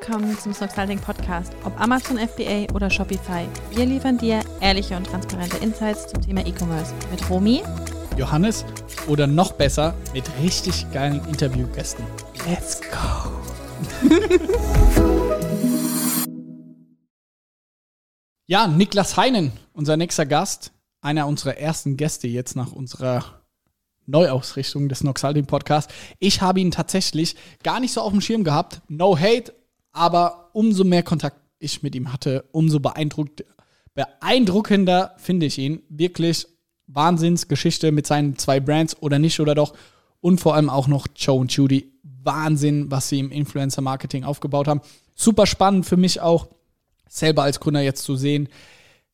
Willkommen zum Snoxalting Podcast. Ob Amazon FBA oder Shopify, wir liefern dir ehrliche und transparente Insights zum Thema E-Commerce mit Romy, Johannes oder noch besser mit richtig geilen Interviewgästen. Let's go! ja, Niklas Heinen, unser nächster Gast, einer unserer ersten Gäste jetzt nach unserer Neuausrichtung des Noxalting Podcasts. Ich habe ihn tatsächlich gar nicht so auf dem Schirm gehabt. No hate, aber umso mehr Kontakt ich mit ihm hatte, umso beeindruckt, beeindruckender finde ich ihn. Wirklich Wahnsinnsgeschichte mit seinen zwei Brands oder nicht oder doch. Und vor allem auch noch Joe und Judy. Wahnsinn, was sie im Influencer-Marketing aufgebaut haben. Super spannend für mich auch, selber als Gründer jetzt zu sehen,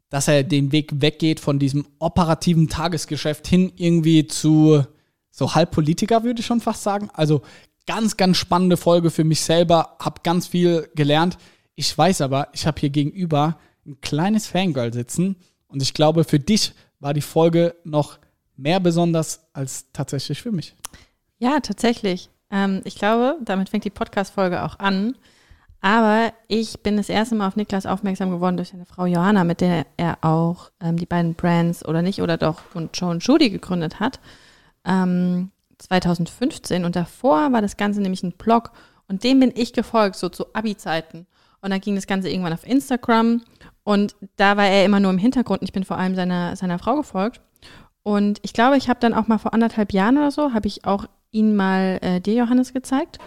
dass er den Weg weggeht von diesem operativen Tagesgeschäft hin irgendwie zu so Halbpolitiker, würde ich schon fast sagen. Also ganz, ganz spannende Folge für mich selber, habe ganz viel gelernt. Ich weiß aber, ich habe hier gegenüber ein kleines Fangirl sitzen und ich glaube, für dich war die Folge noch mehr besonders als tatsächlich für mich. Ja, tatsächlich. Ähm, ich glaube, damit fängt die Podcast-Folge auch an. Aber ich bin das erste Mal auf Niklas aufmerksam geworden durch seine Frau Johanna, mit der er auch ähm, die beiden Brands oder nicht oder doch und Joe und Judy gegründet hat. Ähm, 2015 und davor war das Ganze nämlich ein Blog und dem bin ich gefolgt, so zu Abi-Zeiten. Und dann ging das Ganze irgendwann auf Instagram und da war er immer nur im Hintergrund und ich bin vor allem seiner, seiner Frau gefolgt. Und ich glaube, ich habe dann auch mal vor anderthalb Jahren oder so, habe ich auch ihn mal äh, dir, Johannes, gezeigt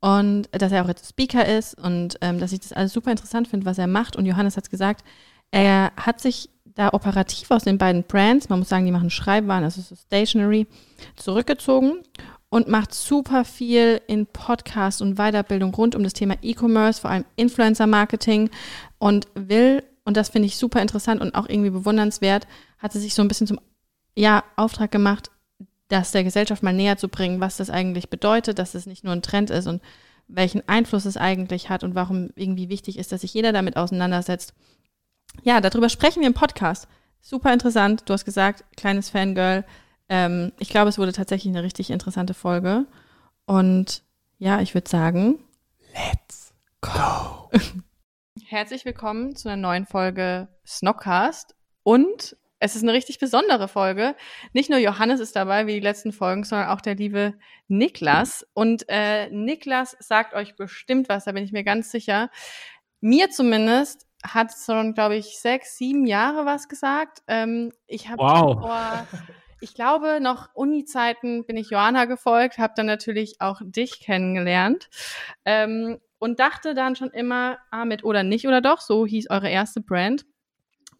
und dass er auch jetzt Speaker ist und ähm, dass ich das alles super interessant finde, was er macht. Und Johannes hat gesagt, er hat sich da operativ aus den beiden Brands, man muss sagen, die machen Schreibwaren, also so Stationery, zurückgezogen und macht super viel in Podcasts und Weiterbildung rund um das Thema E-Commerce, vor allem Influencer-Marketing und will, und das finde ich super interessant und auch irgendwie bewundernswert, hat sie sich so ein bisschen zum ja, Auftrag gemacht, das der Gesellschaft mal näher zu bringen, was das eigentlich bedeutet, dass es nicht nur ein Trend ist und welchen Einfluss es eigentlich hat und warum irgendwie wichtig ist, dass sich jeder damit auseinandersetzt. Ja, darüber sprechen wir im Podcast. Super interessant. Du hast gesagt, kleines Fangirl. Ähm, ich glaube, es wurde tatsächlich eine richtig interessante Folge. Und ja, ich würde sagen, let's go. Herzlich willkommen zu einer neuen Folge Snockcast und es ist eine richtig besondere Folge. Nicht nur Johannes ist dabei, wie die letzten Folgen, sondern auch der liebe Niklas. Und äh, Niklas sagt euch bestimmt was, da bin ich mir ganz sicher. Mir zumindest hat schon, glaube ich, sechs, sieben Jahre was gesagt. Ähm, ich habe wow. vor, ich glaube, noch Uni-Zeiten bin ich Johanna gefolgt, habe dann natürlich auch dich kennengelernt. Ähm, und dachte dann schon immer, ah, mit oder nicht oder doch, so hieß eure erste Brand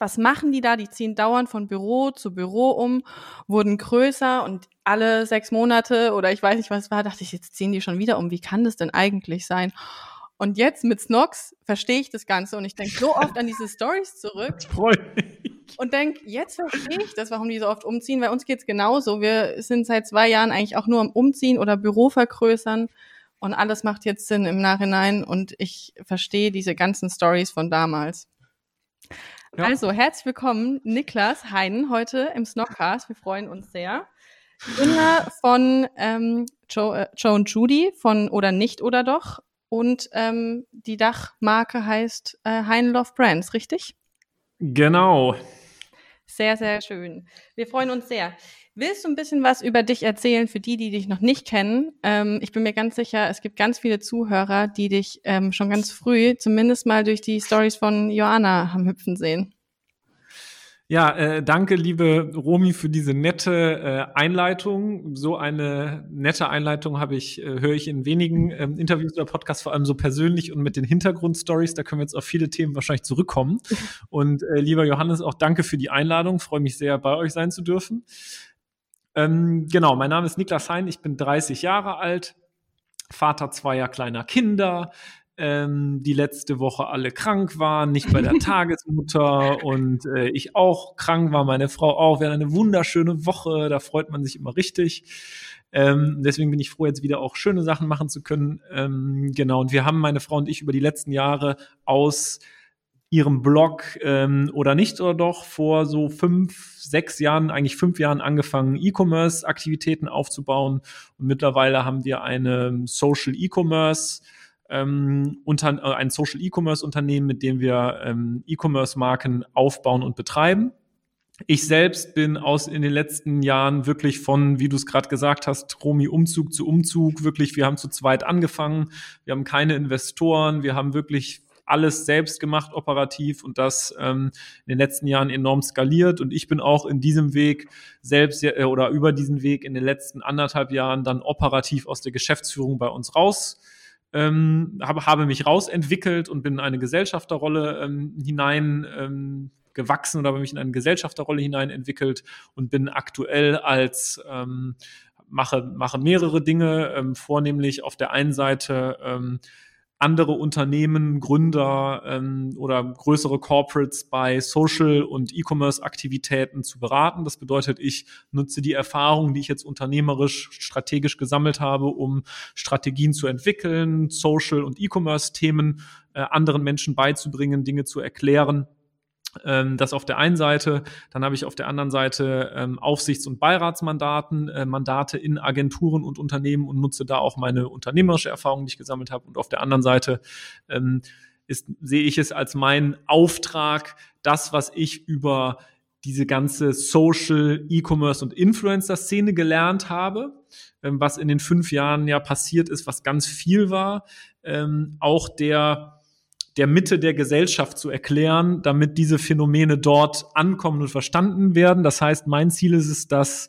was machen die da? Die ziehen dauernd von Büro zu Büro um, wurden größer und alle sechs Monate oder ich weiß nicht, was es war, dachte ich, jetzt ziehen die schon wieder um. Wie kann das denn eigentlich sein? Und jetzt mit Snox verstehe ich das Ganze und ich denke so oft an diese Stories zurück. Und denke, jetzt verstehe ich das, warum die so oft umziehen, weil uns geht's genauso. Wir sind seit zwei Jahren eigentlich auch nur am Umziehen oder Büro vergrößern und alles macht jetzt Sinn im Nachhinein und ich verstehe diese ganzen Stories von damals. Ja. Also, herzlich willkommen, Niklas Heinen, heute im Snockcast. Wir freuen uns sehr. Gründer von ähm, Joe, äh, Joe und Judy von Oder Nicht oder Doch. Und ähm, die Dachmarke heißt äh, Heinen Love Brands, richtig? Genau. Sehr, sehr schön. Wir freuen uns sehr. Willst du ein bisschen was über dich erzählen für die, die dich noch nicht kennen? Ähm, ich bin mir ganz sicher, es gibt ganz viele Zuhörer, die dich ähm, schon ganz früh, zumindest mal durch die Stories von Joanna haben hüpfen sehen. Ja, äh, danke, liebe Romi, für diese nette äh, Einleitung. So eine nette Einleitung habe ich, äh, höre ich in wenigen ähm, Interviews oder Podcasts, vor allem so persönlich und mit den Hintergrundstories. Da können wir jetzt auf viele Themen wahrscheinlich zurückkommen. Und äh, lieber Johannes, auch danke für die Einladung. Freue mich sehr, bei euch sein zu dürfen. Ähm, genau, mein Name ist Niklas Hein, ich bin 30 Jahre alt, Vater zweier kleiner Kinder, ähm, die letzte Woche alle krank waren, nicht bei der Tagesmutter und äh, ich auch krank war, meine Frau auch. Wir hatten eine wunderschöne Woche, da freut man sich immer richtig. Ähm, deswegen bin ich froh, jetzt wieder auch schöne Sachen machen zu können. Ähm, genau, und wir haben meine Frau und ich über die letzten Jahre aus ihrem Blog ähm, oder nicht oder doch vor so fünf, sechs Jahren, eigentlich fünf Jahren angefangen, E-Commerce-Aktivitäten aufzubauen. Und mittlerweile haben wir eine Social E-Commerce ähm, unter, äh, ein Social E-Commerce Unternehmen, mit dem wir ähm, E-Commerce Marken aufbauen und betreiben. Ich selbst bin aus in den letzten Jahren wirklich von, wie du es gerade gesagt hast, Romi Umzug zu Umzug, wirklich, wir haben zu zweit angefangen, wir haben keine Investoren, wir haben wirklich alles selbst gemacht operativ und das ähm, in den letzten Jahren enorm skaliert. Und ich bin auch in diesem Weg selbst äh, oder über diesen Weg in den letzten anderthalb Jahren dann operativ aus der Geschäftsführung bei uns raus ähm, habe, habe mich rausentwickelt und bin in eine Gesellschafterrolle ähm, hinein ähm, gewachsen oder habe mich in eine Gesellschafterrolle hinein entwickelt und bin aktuell als ähm, mache, mache mehrere Dinge, ähm, vornehmlich auf der einen Seite ähm, andere Unternehmen, Gründer ähm, oder größere Corporates bei Social- und E-Commerce-Aktivitäten zu beraten. Das bedeutet, ich nutze die Erfahrungen, die ich jetzt unternehmerisch, strategisch gesammelt habe, um Strategien zu entwickeln, Social- und E-Commerce-Themen äh, anderen Menschen beizubringen, Dinge zu erklären ähm, das auf der einen Seite. Dann habe ich auf der anderen Seite ähm, Aufsichts- und Beiratsmandaten, äh, Mandate in Agenturen und Unternehmen und nutze da auch meine unternehmerische Erfahrung, die ich gesammelt habe. Und auf der anderen Seite ähm, ist, sehe ich es als meinen Auftrag, das, was ich über diese ganze Social, E-Commerce und Influencer-Szene gelernt habe, ähm, was in den fünf Jahren ja passiert ist, was ganz viel war, ähm, auch der der Mitte der Gesellschaft zu erklären, damit diese Phänomene dort ankommen und verstanden werden. Das heißt, mein Ziel ist es, dass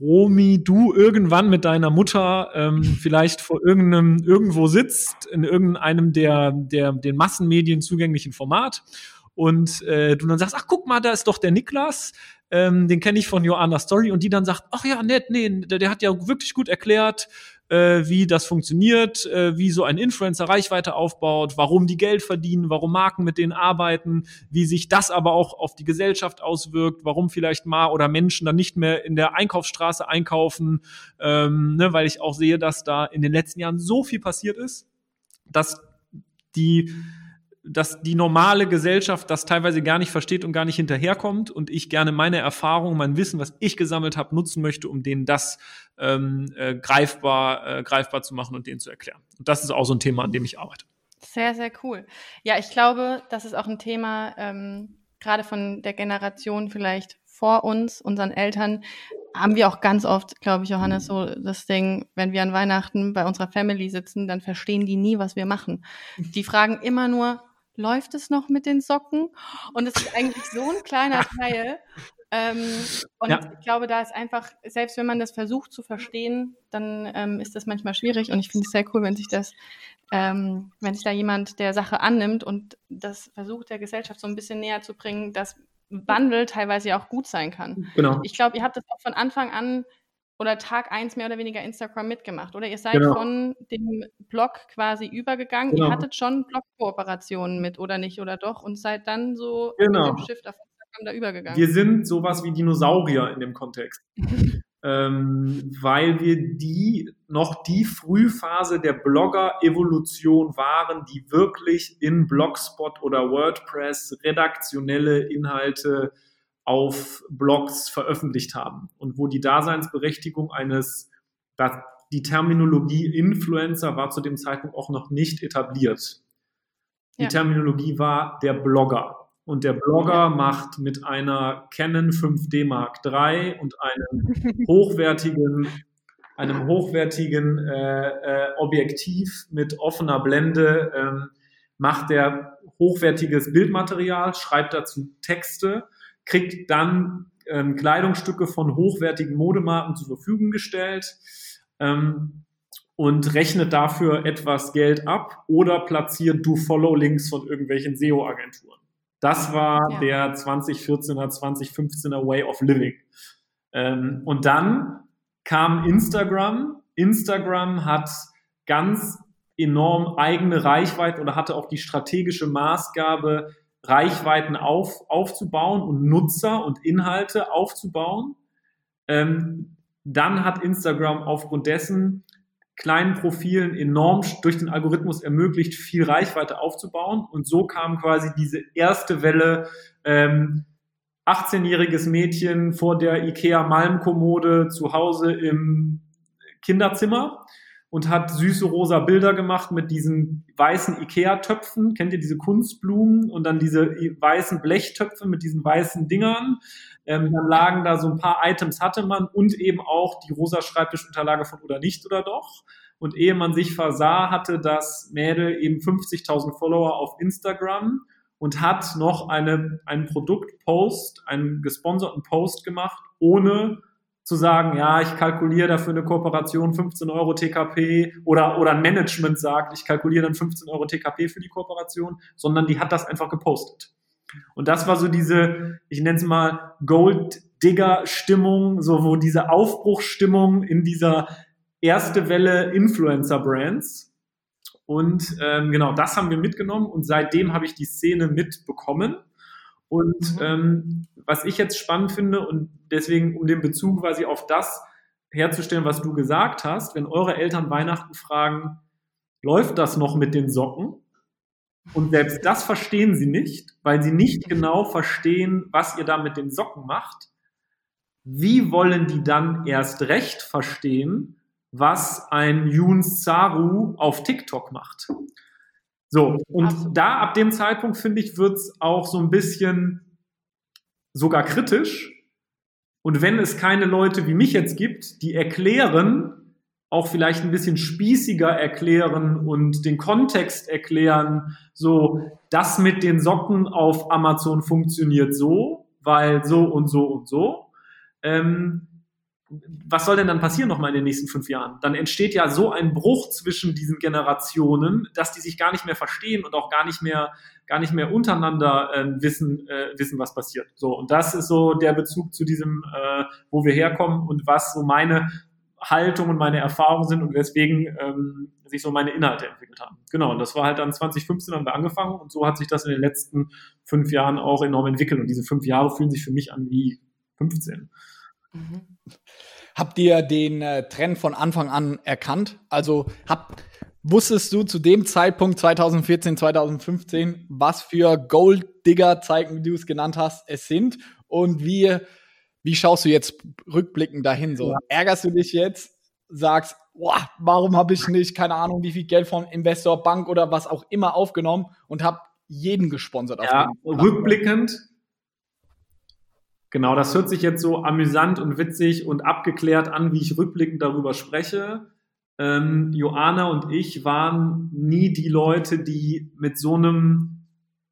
Romi, du irgendwann mit deiner Mutter ähm, vielleicht vor irgendeinem irgendwo sitzt in irgendeinem der der den Massenmedien zugänglichen Format und äh, du dann sagst, ach guck mal, da ist doch der Niklas, ähm, den kenne ich von Joanna Story und die dann sagt, ach ja, nett, nee, der, der hat ja wirklich gut erklärt, äh, wie das funktioniert, äh, wie so ein Influencer Reichweite aufbaut, warum die Geld verdienen, warum Marken mit denen arbeiten, wie sich das aber auch auf die Gesellschaft auswirkt, warum vielleicht mal oder Menschen dann nicht mehr in der Einkaufsstraße einkaufen, ähm, ne, weil ich auch sehe, dass da in den letzten Jahren so viel passiert ist, dass die dass die normale Gesellschaft das teilweise gar nicht versteht und gar nicht hinterherkommt und ich gerne meine Erfahrungen, mein Wissen, was ich gesammelt habe, nutzen möchte, um denen das ähm, äh, greifbar, äh, greifbar zu machen und denen zu erklären. Und das ist auch so ein Thema, an dem ich arbeite. Sehr, sehr cool. Ja, ich glaube, das ist auch ein Thema, ähm, gerade von der Generation vielleicht vor uns, unseren Eltern, haben wir auch ganz oft, glaube ich, Johannes, so das Ding, wenn wir an Weihnachten bei unserer Family sitzen, dann verstehen die nie, was wir machen. Die fragen immer nur, läuft es noch mit den Socken? Und es ist eigentlich so ein kleiner Teil. Ähm, und ja. ich glaube, da ist einfach, selbst wenn man das versucht zu verstehen, dann ähm, ist das manchmal schwierig. Und ich finde es sehr cool, wenn sich das, ähm, wenn sich da jemand der Sache annimmt und das versucht, der Gesellschaft so ein bisschen näher zu bringen, dass Wandel teilweise ja auch gut sein kann. Genau. Ich glaube, ihr habt das auch von Anfang an oder Tag eins mehr oder weniger Instagram mitgemacht, oder? Ihr seid genau. von dem Blog quasi übergegangen. Genau. Ihr hattet schon Blog-Kooperationen mit, oder nicht, oder doch? Und seid dann so genau. mit dem Shift auf Instagram da übergegangen. Wir sind sowas wie Dinosaurier in dem Kontext. ähm, weil wir die noch die Frühphase der Blogger-Evolution waren, die wirklich in Blogspot oder WordPress redaktionelle Inhalte auf Blogs veröffentlicht haben und wo die Daseinsberechtigung eines, die Terminologie Influencer war zu dem Zeitpunkt auch noch nicht etabliert. Die ja. Terminologie war der Blogger. Und der Blogger macht mit einer Canon 5D Mark III und einem hochwertigen, einem hochwertigen äh, äh, Objektiv mit offener Blende, ähm, macht der hochwertiges Bildmaterial, schreibt dazu Texte kriegt dann ähm, Kleidungsstücke von hochwertigen Modemarken zur Verfügung gestellt ähm, und rechnet dafür etwas Geld ab oder platziert Do-Follow-Links von irgendwelchen SEO-Agenturen. Das war ja. der 2014er, 2015er Way of Living. Ähm, und dann kam Instagram. Instagram hat ganz enorm eigene Reichweite oder hatte auch die strategische Maßgabe, Reichweiten auf, aufzubauen und Nutzer und Inhalte aufzubauen. Ähm, dann hat Instagram aufgrund dessen kleinen Profilen enorm durch den Algorithmus ermöglicht, viel Reichweite aufzubauen. Und so kam quasi diese erste Welle, ähm, 18-jähriges Mädchen vor der IKEA Malmkommode zu Hause im Kinderzimmer und hat süße rosa Bilder gemacht mit diesen weißen Ikea-Töpfen. Kennt ihr diese Kunstblumen? Und dann diese weißen Blechtöpfe mit diesen weißen Dingern. Ähm, dann lagen da so ein paar Items hatte man und eben auch die rosa Schreibtischunterlage von oder nicht oder doch. Und ehe man sich versah, hatte das Mädel eben 50.000 Follower auf Instagram und hat noch eine, einen Produktpost, einen gesponserten Post gemacht, ohne zu sagen, ja, ich kalkuliere dafür eine Kooperation 15 Euro TKP oder, oder ein Management sagt, ich kalkuliere dann 15 Euro TKP für die Kooperation, sondern die hat das einfach gepostet. Und das war so diese, ich nenne es mal Gold Digger Stimmung, so wo diese Aufbruchstimmung in dieser erste Welle Influencer Brands. Und ähm, genau, das haben wir mitgenommen und seitdem habe ich die Szene mitbekommen. Und mhm. ähm, was ich jetzt spannend finde und deswegen, um den Bezug quasi auf das herzustellen, was du gesagt hast, wenn eure Eltern Weihnachten fragen, läuft das noch mit den Socken? Und selbst das verstehen sie nicht, weil sie nicht genau verstehen, was ihr da mit den Socken macht. Wie wollen die dann erst recht verstehen, was ein Yoon Saru auf TikTok macht? So, und Absolut. da ab dem Zeitpunkt, finde ich, wird's auch so ein bisschen sogar kritisch. Und wenn es keine Leute wie mich jetzt gibt, die erklären, auch vielleicht ein bisschen spießiger erklären und den Kontext erklären, so, das mit den Socken auf Amazon funktioniert so, weil so und so und so. Ähm, was soll denn dann passieren nochmal in den nächsten fünf Jahren? Dann entsteht ja so ein Bruch zwischen diesen Generationen, dass die sich gar nicht mehr verstehen und auch gar nicht mehr, gar nicht mehr untereinander äh, wissen, äh, wissen, was passiert. So, und das ist so der Bezug zu diesem, äh, wo wir herkommen und was so meine Haltung und meine Erfahrungen sind und weswegen ähm, sich so meine Inhalte entwickelt haben. Genau, und das war halt dann 2015 haben wir angefangen und so hat sich das in den letzten fünf Jahren auch enorm entwickelt. Und diese fünf Jahre fühlen sich für mich an wie 15. Mhm. Habt ihr den äh, Trend von Anfang an erkannt? Also hab, wusstest du zu dem Zeitpunkt 2014, 2015, was für Gold Digger Zeichen, wie du es genannt hast, es sind? Und wie, wie schaust du jetzt rückblickend dahin? So, ja. ärgerst du dich jetzt? Sagst, boah, warum habe ich nicht, keine Ahnung, wie viel Geld von Investor, Bank oder was auch immer aufgenommen und habe jeden gesponsert? Ja, rückblickend Genau, das hört sich jetzt so amüsant und witzig und abgeklärt an, wie ich rückblickend darüber spreche. Ähm, Joanna und ich waren nie die Leute, die mit so einem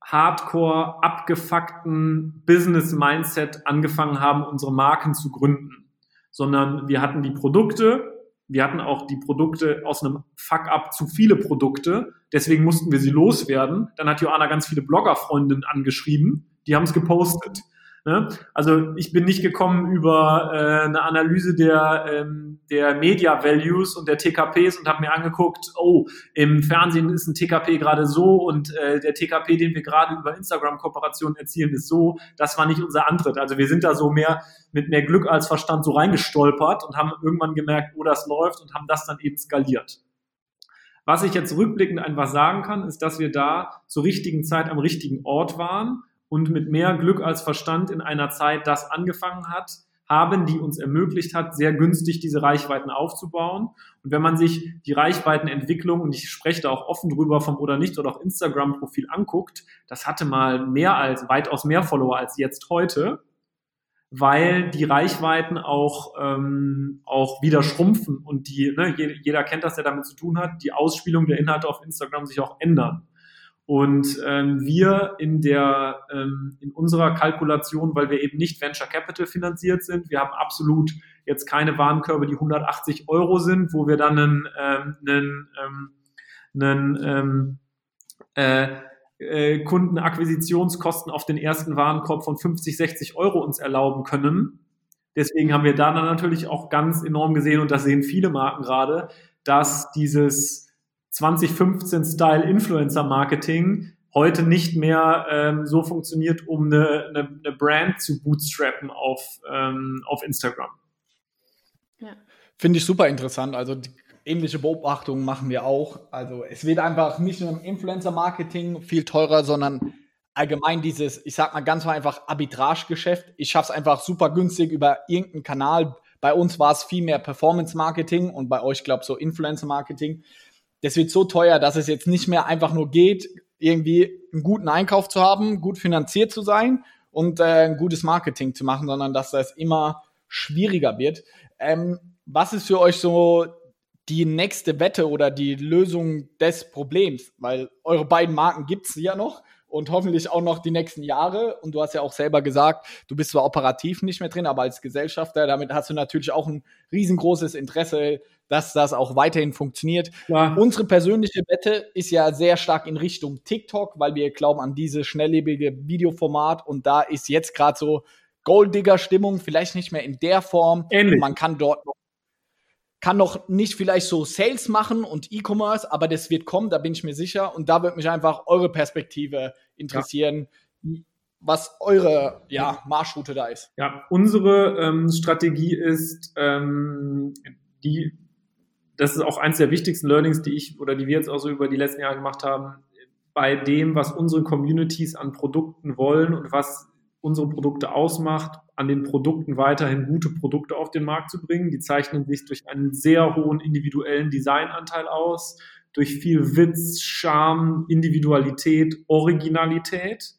Hardcore abgefuckten Business-Mindset angefangen haben, unsere Marken zu gründen, sondern wir hatten die Produkte, wir hatten auch die Produkte aus einem Fuck-up zu viele Produkte, deswegen mussten wir sie loswerden. Dann hat Joanna ganz viele Blogger-Freundinnen angeschrieben, die haben es gepostet. Ne? Also ich bin nicht gekommen über äh, eine Analyse der, ähm, der Media Values und der TKPs und habe mir angeguckt, oh, im Fernsehen ist ein TKP gerade so und äh, der TKP, den wir gerade über Instagram-Kooperationen erzielen, ist so. Das war nicht unser Antritt. Also wir sind da so mehr mit mehr Glück als Verstand so reingestolpert und haben irgendwann gemerkt, oh, das läuft und haben das dann eben skaliert. Was ich jetzt rückblickend einfach sagen kann, ist, dass wir da zur richtigen Zeit am richtigen Ort waren und mit mehr Glück als Verstand in einer Zeit das angefangen hat, haben, die uns ermöglicht hat, sehr günstig diese Reichweiten aufzubauen. Und wenn man sich die Reichweitenentwicklung, und ich spreche da auch offen drüber vom oder nicht oder auch Instagram-Profil anguckt, das hatte mal mehr als, weitaus mehr Follower als jetzt heute, weil die Reichweiten auch, ähm, auch wieder schrumpfen und die, ne, jeder kennt das, der damit zu tun hat, die Ausspielung der Inhalte auf Instagram sich auch ändern. Und ähm, wir in der ähm, in unserer Kalkulation, weil wir eben nicht Venture Capital finanziert sind, wir haben absolut jetzt keine Warenkörbe, die 180 Euro sind, wo wir dann einen, ähm, einen, ähm, einen ähm, äh, äh, Kundenakquisitionskosten auf den ersten Warenkorb von 50, 60 Euro uns erlauben können. Deswegen haben wir da dann natürlich auch ganz enorm gesehen, und das sehen viele Marken gerade, dass dieses 2015-Style Influencer-Marketing heute nicht mehr ähm, so funktioniert, um eine, eine, eine Brand zu bootstrappen auf, ähm, auf Instagram. Ja. Finde ich super interessant. Also die ähnliche Beobachtungen machen wir auch. Also es wird einfach nicht nur im Influencer-Marketing viel teurer, sondern allgemein dieses, ich sag mal ganz einfach Arbitrage-Geschäft. Ich schaffe es einfach super günstig über irgendeinen Kanal Bei uns war es viel mehr Performance-Marketing und bei euch, glaube ich, so Influencer-Marketing. Das wird so teuer, dass es jetzt nicht mehr einfach nur geht, irgendwie einen guten Einkauf zu haben, gut finanziert zu sein und äh, ein gutes Marketing zu machen, sondern dass das immer schwieriger wird. Ähm, was ist für euch so die nächste Wette oder die Lösung des Problems? Weil eure beiden Marken gibt's ja noch und hoffentlich auch noch die nächsten Jahre. Und du hast ja auch selber gesagt, du bist zwar operativ nicht mehr drin, aber als Gesellschafter, damit hast du natürlich auch ein riesengroßes Interesse, dass das auch weiterhin funktioniert. Ja. Unsere persönliche Wette ist ja sehr stark in Richtung TikTok, weil wir glauben an dieses schnelllebige Videoformat und da ist jetzt gerade so Golddigger-Stimmung, vielleicht nicht mehr in der Form. Ähnlich. Man kann dort noch kann noch nicht vielleicht so Sales machen und E-Commerce, aber das wird kommen, da bin ich mir sicher. Und da würde mich einfach eure Perspektive interessieren, ja. was eure ja, Marschroute da ist. Ja, unsere ähm, Strategie ist, ähm, die, das ist auch eins der wichtigsten Learnings, die ich oder die wir jetzt auch so über die letzten Jahre gemacht haben, bei dem, was unsere Communities an Produkten wollen und was unsere Produkte ausmacht, an den Produkten weiterhin gute Produkte auf den Markt zu bringen. Die zeichnen sich durch einen sehr hohen individuellen Designanteil aus, durch viel Witz, Charme, Individualität, Originalität.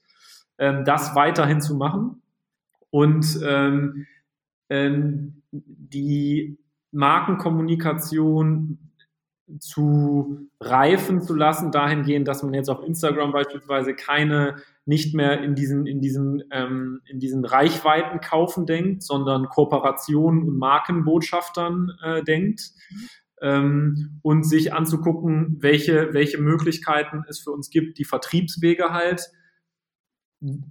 Ähm, das weiterhin zu machen und ähm, ähm, die Markenkommunikation zu reifen zu lassen, dahingehend, dass man jetzt auf Instagram beispielsweise keine nicht mehr in diesen, in diesen, ähm, in diesen Reichweiten kaufen denkt, sondern Kooperationen und Markenbotschaftern äh, denkt. Ähm, und sich anzugucken, welche, welche Möglichkeiten es für uns gibt, die Vertriebswege halt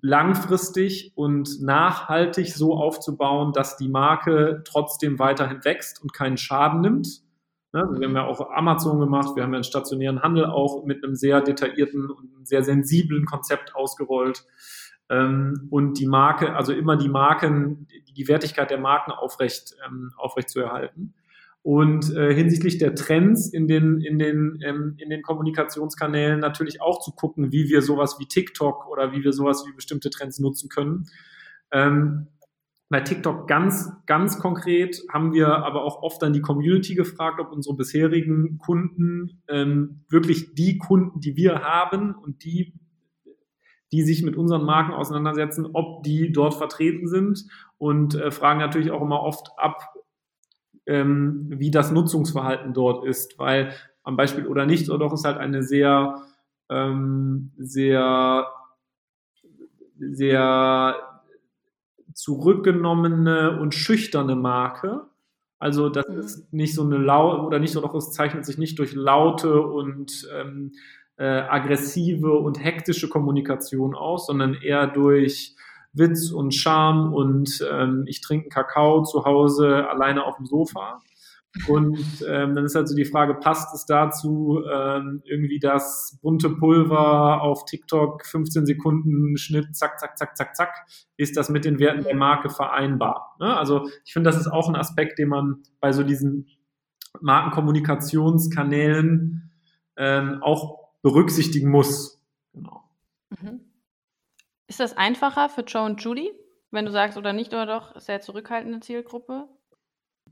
langfristig und nachhaltig so aufzubauen, dass die Marke trotzdem weiterhin wächst und keinen Schaden nimmt Ne? Also wir haben ja auch Amazon gemacht, wir haben ja einen stationären Handel auch mit einem sehr detaillierten und sehr sensiblen Konzept ausgerollt. Ähm, und die Marke, also immer die Marken, die Wertigkeit der Marken aufrecht, ähm, aufrecht zu erhalten. Und äh, hinsichtlich der Trends in den, in, den, ähm, in den Kommunikationskanälen natürlich auch zu gucken, wie wir sowas wie TikTok oder wie wir sowas wie bestimmte Trends nutzen können. Ähm, bei TikTok ganz, ganz konkret haben wir aber auch oft dann die Community gefragt, ob unsere bisherigen Kunden ähm, wirklich die Kunden, die wir haben und die, die sich mit unseren Marken auseinandersetzen, ob die dort vertreten sind und äh, fragen natürlich auch immer oft ab, ähm, wie das Nutzungsverhalten dort ist, weil am Beispiel oder nicht oder doch ist halt eine sehr, ähm, sehr, sehr zurückgenommene und schüchterne Marke. Also das mhm. ist nicht so eine laut oder nicht so doch es zeichnet sich nicht durch laute und ähm, äh, aggressive und hektische Kommunikation aus, sondern eher durch Witz und Charme und ähm, ich trinke Kakao zu Hause alleine auf dem Sofa. Und ähm, dann ist halt so die Frage, passt es dazu, ähm, irgendwie das bunte Pulver auf TikTok 15 Sekunden Schnitt, zack, zack, zack, zack, zack, ist das mit den Werten der Marke vereinbar? Ne? Also ich finde, das ist auch ein Aspekt, den man bei so diesen Markenkommunikationskanälen ähm, auch berücksichtigen muss. Genau. Mhm. Ist das einfacher für Joe und Judy, wenn du sagst oder nicht oder doch, sehr zurückhaltende Zielgruppe?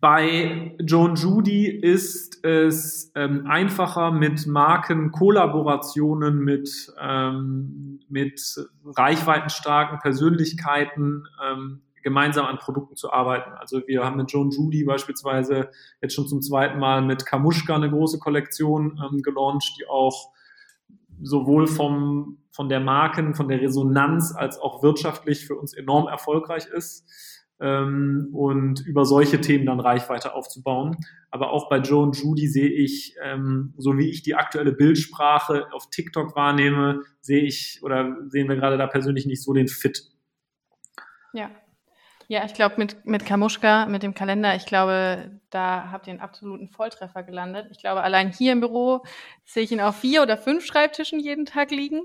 Bei Joan Judy ist es ähm, einfacher mit Markenkollaborationen, mit, ähm, mit reichweitenstarken Persönlichkeiten ähm, gemeinsam an Produkten zu arbeiten. Also wir haben mit Joan Judy beispielsweise jetzt schon zum zweiten Mal mit Kamushka eine große Kollektion ähm, gelauncht, die auch sowohl vom, von der Marken, von der Resonanz als auch wirtschaftlich für uns enorm erfolgreich ist ähm, und über solche Themen dann Reichweite aufzubauen. Aber auch bei Joe und Judy sehe ich, ähm, so wie ich die aktuelle Bildsprache auf TikTok wahrnehme, sehe ich oder sehen wir gerade da persönlich nicht so den Fit. Ja. Ja, ich glaube, mit, mit Kamuschka, mit dem Kalender, ich glaube, da habt ihr einen absoluten Volltreffer gelandet. Ich glaube, allein hier im Büro sehe ich ihn auf vier oder fünf Schreibtischen jeden Tag liegen.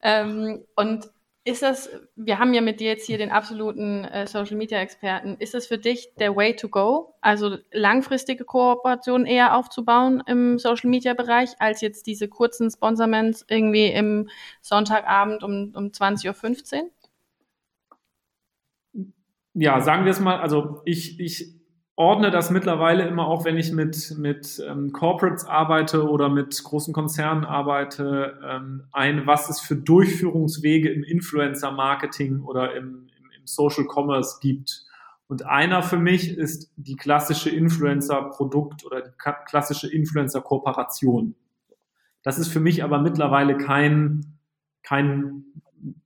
Ähm, und ist das, wir haben ja mit dir jetzt hier den absoluten äh, Social Media Experten, ist das für dich der Way to go? Also langfristige Kooperationen eher aufzubauen im Social Media Bereich, als jetzt diese kurzen Sponsorments irgendwie im Sonntagabend um, um 20.15 Uhr? Ja, sagen wir es mal, also ich, ich ordne das mittlerweile immer auch, wenn ich mit, mit ähm, Corporates arbeite oder mit großen Konzernen arbeite, ähm, ein, was es für Durchführungswege im Influencer-Marketing oder im, im, im Social Commerce gibt. Und einer für mich ist die klassische Influencer-Produkt oder die klassische Influencer-Kooperation. Das ist für mich aber mittlerweile kein, kein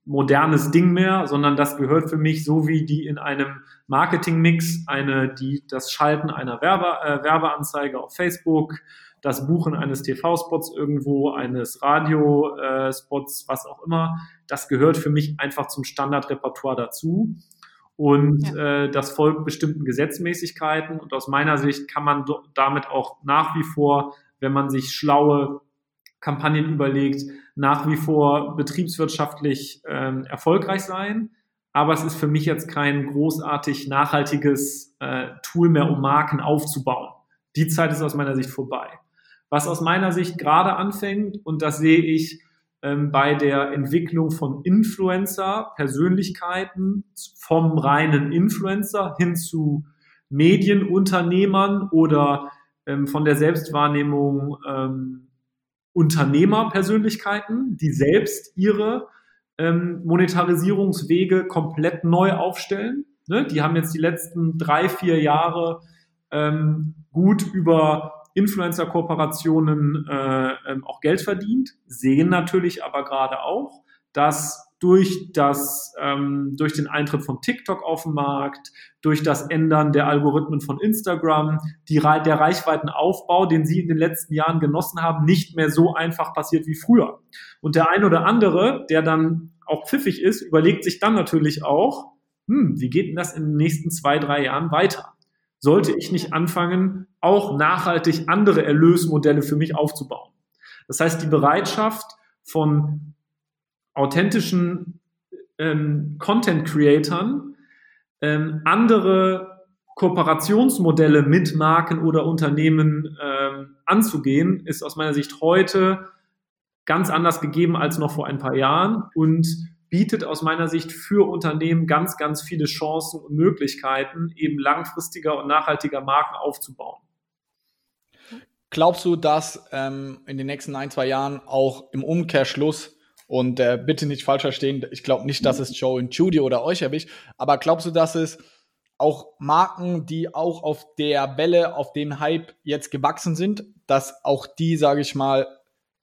modernes Ding mehr, sondern das gehört für mich so wie die in einem Marketingmix eine, die, das Schalten einer Werbe, äh, Werbeanzeige auf Facebook, das Buchen eines TV-Spots irgendwo, eines Radiospots, äh, was auch immer, das gehört für mich einfach zum Standardrepertoire dazu. Und ja. äh, das folgt bestimmten Gesetzmäßigkeiten. Und aus meiner Sicht kann man damit auch nach wie vor, wenn man sich schlaue Kampagnen überlegt, nach wie vor betriebswirtschaftlich ähm, erfolgreich sein. Aber es ist für mich jetzt kein großartig nachhaltiges äh, Tool mehr, um Marken aufzubauen. Die Zeit ist aus meiner Sicht vorbei. Was aus meiner Sicht gerade anfängt, und das sehe ich ähm, bei der Entwicklung von Influencer, Persönlichkeiten vom reinen Influencer hin zu Medienunternehmern oder ähm, von der Selbstwahrnehmung ähm, Unternehmerpersönlichkeiten, die selbst ihre ähm, Monetarisierungswege komplett neu aufstellen. Ne? Die haben jetzt die letzten drei, vier Jahre ähm, gut über Influencer-Kooperationen äh, ähm, auch Geld verdient, sehen natürlich aber gerade auch, dass durch das, ähm, durch den Eintritt von TikTok auf den Markt, durch das Ändern der Algorithmen von Instagram, die, der Reichweitenaufbau, den Sie in den letzten Jahren genossen haben, nicht mehr so einfach passiert wie früher. Und der ein oder andere, der dann auch pfiffig ist, überlegt sich dann natürlich auch, hm, wie geht denn das in den nächsten zwei, drei Jahren weiter? Sollte ich nicht anfangen, auch nachhaltig andere Erlösmodelle für mich aufzubauen? Das heißt, die Bereitschaft von authentischen ähm, Content-Creatern ähm, andere Kooperationsmodelle mit Marken oder Unternehmen ähm, anzugehen, ist aus meiner Sicht heute ganz anders gegeben als noch vor ein paar Jahren und bietet aus meiner Sicht für Unternehmen ganz, ganz viele Chancen und Möglichkeiten, eben langfristiger und nachhaltiger Marken aufzubauen. Glaubst du, dass ähm, in den nächsten ein, zwei Jahren auch im Umkehrschluss und äh, bitte nicht falsch verstehen, ich glaube nicht, dass es Joe und Judy oder euch erwischt, aber glaubst du, dass es auch Marken, die auch auf der Welle, auf dem Hype jetzt gewachsen sind, dass auch die, sage ich mal,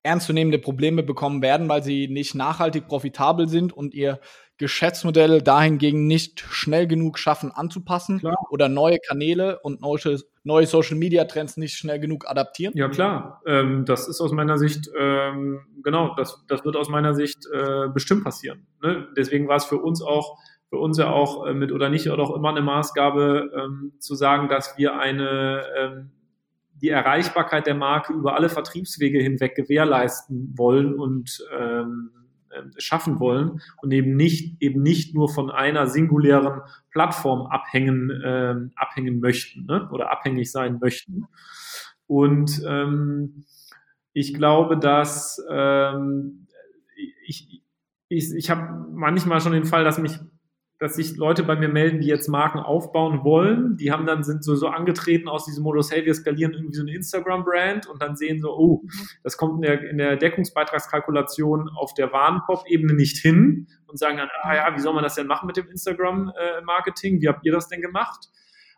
ernstzunehmende Probleme bekommen werden, weil sie nicht nachhaltig profitabel sind und ihr Geschäftsmodell dahingegen nicht schnell genug schaffen anzupassen klar. oder neue Kanäle und neue, neue Social Media Trends nicht schnell genug adaptieren? Ja klar, ähm, das ist aus meiner Sicht ähm, genau, das, das wird aus meiner Sicht äh, bestimmt passieren. Ne? Deswegen war es für uns auch für uns ja auch äh, mit oder nicht oder auch immer eine Maßgabe ähm, zu sagen, dass wir eine ähm, die Erreichbarkeit der Marke über alle Vertriebswege hinweg gewährleisten wollen und ähm, schaffen wollen und eben nicht, eben nicht nur von einer singulären Plattform abhängen, ähm, abhängen möchten ne? oder abhängig sein möchten. Und ähm, ich glaube, dass ähm, ich, ich, ich habe manchmal schon den Fall, dass mich dass sich Leute bei mir melden, die jetzt Marken aufbauen wollen. Die haben dann, sind so, so angetreten aus diesem Modus, hey, wir skalieren irgendwie so eine Instagram-Brand und dann sehen so, oh, das kommt in der, in der Deckungsbeitragskalkulation auf der Warenkorb-Ebene nicht hin und sagen dann, ah ja, wie soll man das denn machen mit dem Instagram-Marketing? Wie habt ihr das denn gemacht?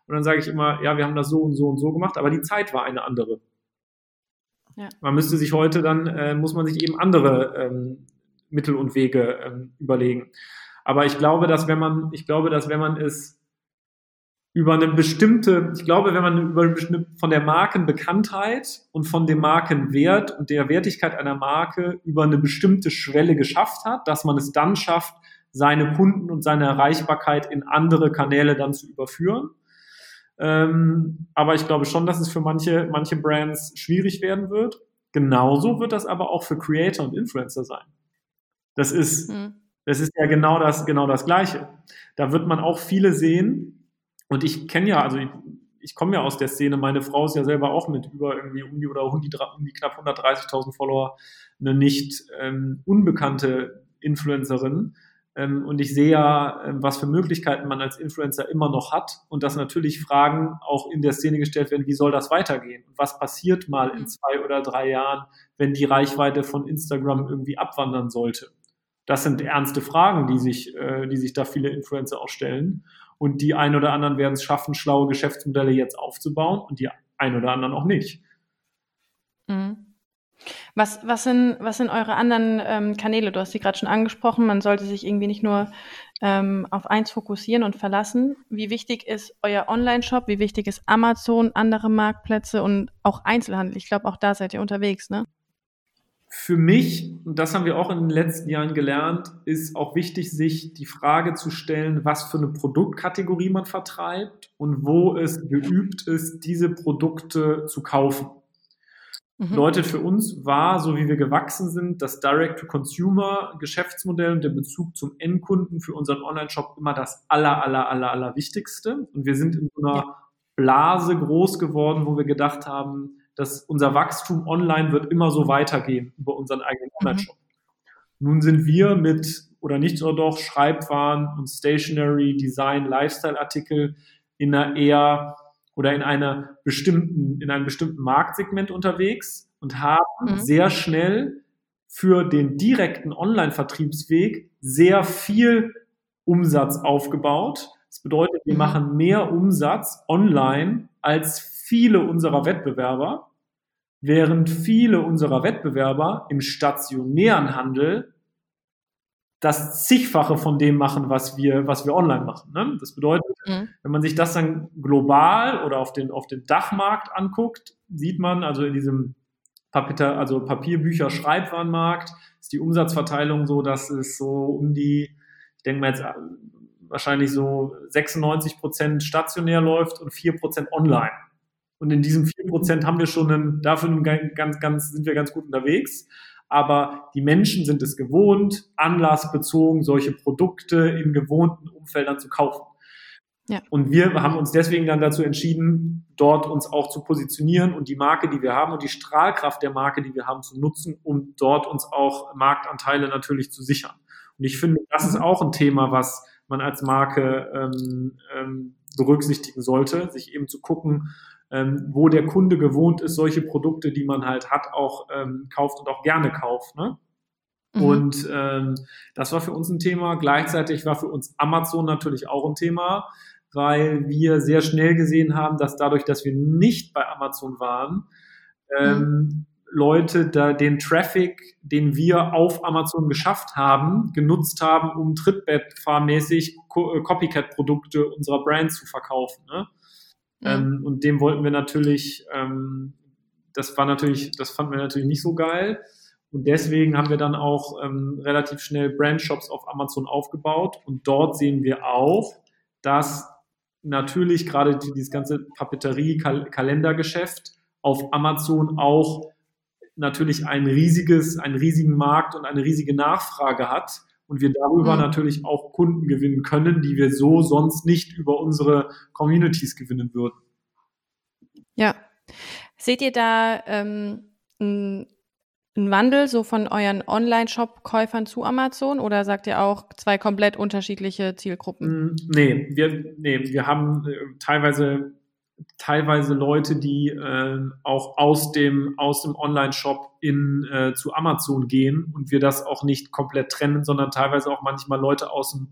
Und dann sage ich immer, ja, wir haben das so und so und so gemacht, aber die Zeit war eine andere. Ja. Man müsste sich heute dann, äh, muss man sich eben andere ähm, Mittel und Wege ähm, überlegen. Aber ich glaube, dass wenn man, ich glaube, dass wenn man es über eine bestimmte, ich glaube, wenn man über eine, von der Markenbekanntheit und von dem Markenwert und der Wertigkeit einer Marke über eine bestimmte Schwelle geschafft hat, dass man es dann schafft, seine Kunden und seine Erreichbarkeit in andere Kanäle dann zu überführen. Ähm, aber ich glaube schon, dass es für manche, manche Brands schwierig werden wird. Genauso wird das aber auch für Creator und Influencer sein. Das ist, mhm. Das ist ja genau das, genau das Gleiche. Da wird man auch viele sehen. Und ich kenne ja, also ich, ich komme ja aus der Szene, meine Frau ist ja selber auch mit über irgendwie um die oder um die, um die knapp 130.000 Follower eine nicht ähm, unbekannte Influencerin. Ähm, und ich sehe ja, ähm, was für Möglichkeiten man als Influencer immer noch hat und dass natürlich Fragen auch in der Szene gestellt werden, wie soll das weitergehen? Und was passiert mal in mhm. zwei oder drei Jahren, wenn die Reichweite von Instagram irgendwie abwandern sollte? Das sind ernste Fragen, die sich, äh, die sich da viele Influencer auch stellen. Und die ein oder anderen werden es schaffen, schlaue Geschäftsmodelle jetzt aufzubauen und die ein oder anderen auch nicht. Mhm. Was, was, sind, was sind eure anderen ähm, Kanäle? Du hast sie gerade schon angesprochen. Man sollte sich irgendwie nicht nur ähm, auf eins fokussieren und verlassen. Wie wichtig ist euer Online-Shop? Wie wichtig ist Amazon, andere Marktplätze und auch Einzelhandel? Ich glaube, auch da seid ihr unterwegs, ne? Für mich, und das haben wir auch in den letzten Jahren gelernt, ist auch wichtig, sich die Frage zu stellen, was für eine Produktkategorie man vertreibt und wo es geübt ist, diese Produkte zu kaufen. Mhm. Bedeutet für uns war, so wie wir gewachsen sind, das Direct-to-Consumer-Geschäftsmodell und der Bezug zum Endkunden für unseren Online-Shop immer das aller, aller, aller, aller Wichtigste. Und wir sind in so einer. Blase groß geworden, wo wir gedacht haben, dass unser Wachstum online wird immer so weitergehen über unseren eigenen mhm. Online-Shop. Mhm. Nun sind wir mit oder nicht oder doch Schreibwaren und Stationery, Design, Lifestyle-Artikel in einer eher oder in einer bestimmten, in einem bestimmten Marktsegment unterwegs und haben mhm. sehr schnell für den direkten Online-Vertriebsweg sehr viel Umsatz aufgebaut. Das bedeutet, wir mhm. machen mehr Umsatz online als viele unserer Wettbewerber, während viele unserer Wettbewerber im stationären Handel das zigfache von dem machen, was wir, was wir online machen. Ne? Das bedeutet, mhm. wenn man sich das dann global oder auf den, auf den Dachmarkt anguckt, sieht man also in diesem Papier, also Papierbücher, Schreibwarenmarkt, ist die Umsatzverteilung so, dass es so um die, ich denke mal jetzt äh, wahrscheinlich so 96 Prozent stationär läuft und 4 Prozent online. Und in diesem 4 Prozent haben wir schon einen, dafür ganz, ganz, sind wir ganz gut unterwegs aber die Menschen sind es gewohnt, anlassbezogen solche Produkte in gewohnten Umfeldern zu kaufen. Ja. Und wir haben uns deswegen dann dazu entschieden, dort uns auch zu positionieren und die Marke, die wir haben und die Strahlkraft der Marke, die wir haben, zu nutzen, um dort uns auch Marktanteile natürlich zu sichern. Und ich finde, das ist auch ein Thema, was man als Marke ähm, ähm, berücksichtigen sollte, sich eben zu gucken, ähm, wo der Kunde gewohnt ist, solche Produkte, die man halt hat, auch ähm, kauft und auch gerne kauft. Ne? Mhm. Und ähm, das war für uns ein Thema. Gleichzeitig war für uns Amazon natürlich auch ein Thema, weil wir sehr schnell gesehen haben, dass dadurch, dass wir nicht bei Amazon waren, ähm, mhm. Leute da den Traffic, den wir auf Amazon geschafft haben, genutzt haben, um Trittbettfahrmäßig äh, Copycat-Produkte unserer Brand zu verkaufen. Ne? Ähm, und dem wollten wir natürlich, ähm, das war natürlich, das fanden wir natürlich nicht so geil. Und deswegen haben wir dann auch ähm, relativ schnell Brandshops auf Amazon aufgebaut. Und dort sehen wir auch, dass natürlich gerade dieses ganze Papeterie-Kalendergeschäft auf Amazon auch natürlich ein riesiges, einen riesigen Markt und eine riesige Nachfrage hat und wir darüber mhm. natürlich auch Kunden gewinnen können, die wir so sonst nicht über unsere Communities gewinnen würden. Ja. Seht ihr da ähm, einen Wandel so von euren Online-Shop-Käufern zu Amazon oder sagt ihr auch zwei komplett unterschiedliche Zielgruppen? Mm, nee, wir, nee, wir haben äh, teilweise teilweise Leute, die äh, auch aus dem, aus dem Online-Shop in, äh, zu Amazon gehen und wir das auch nicht komplett trennen, sondern teilweise auch manchmal Leute aus dem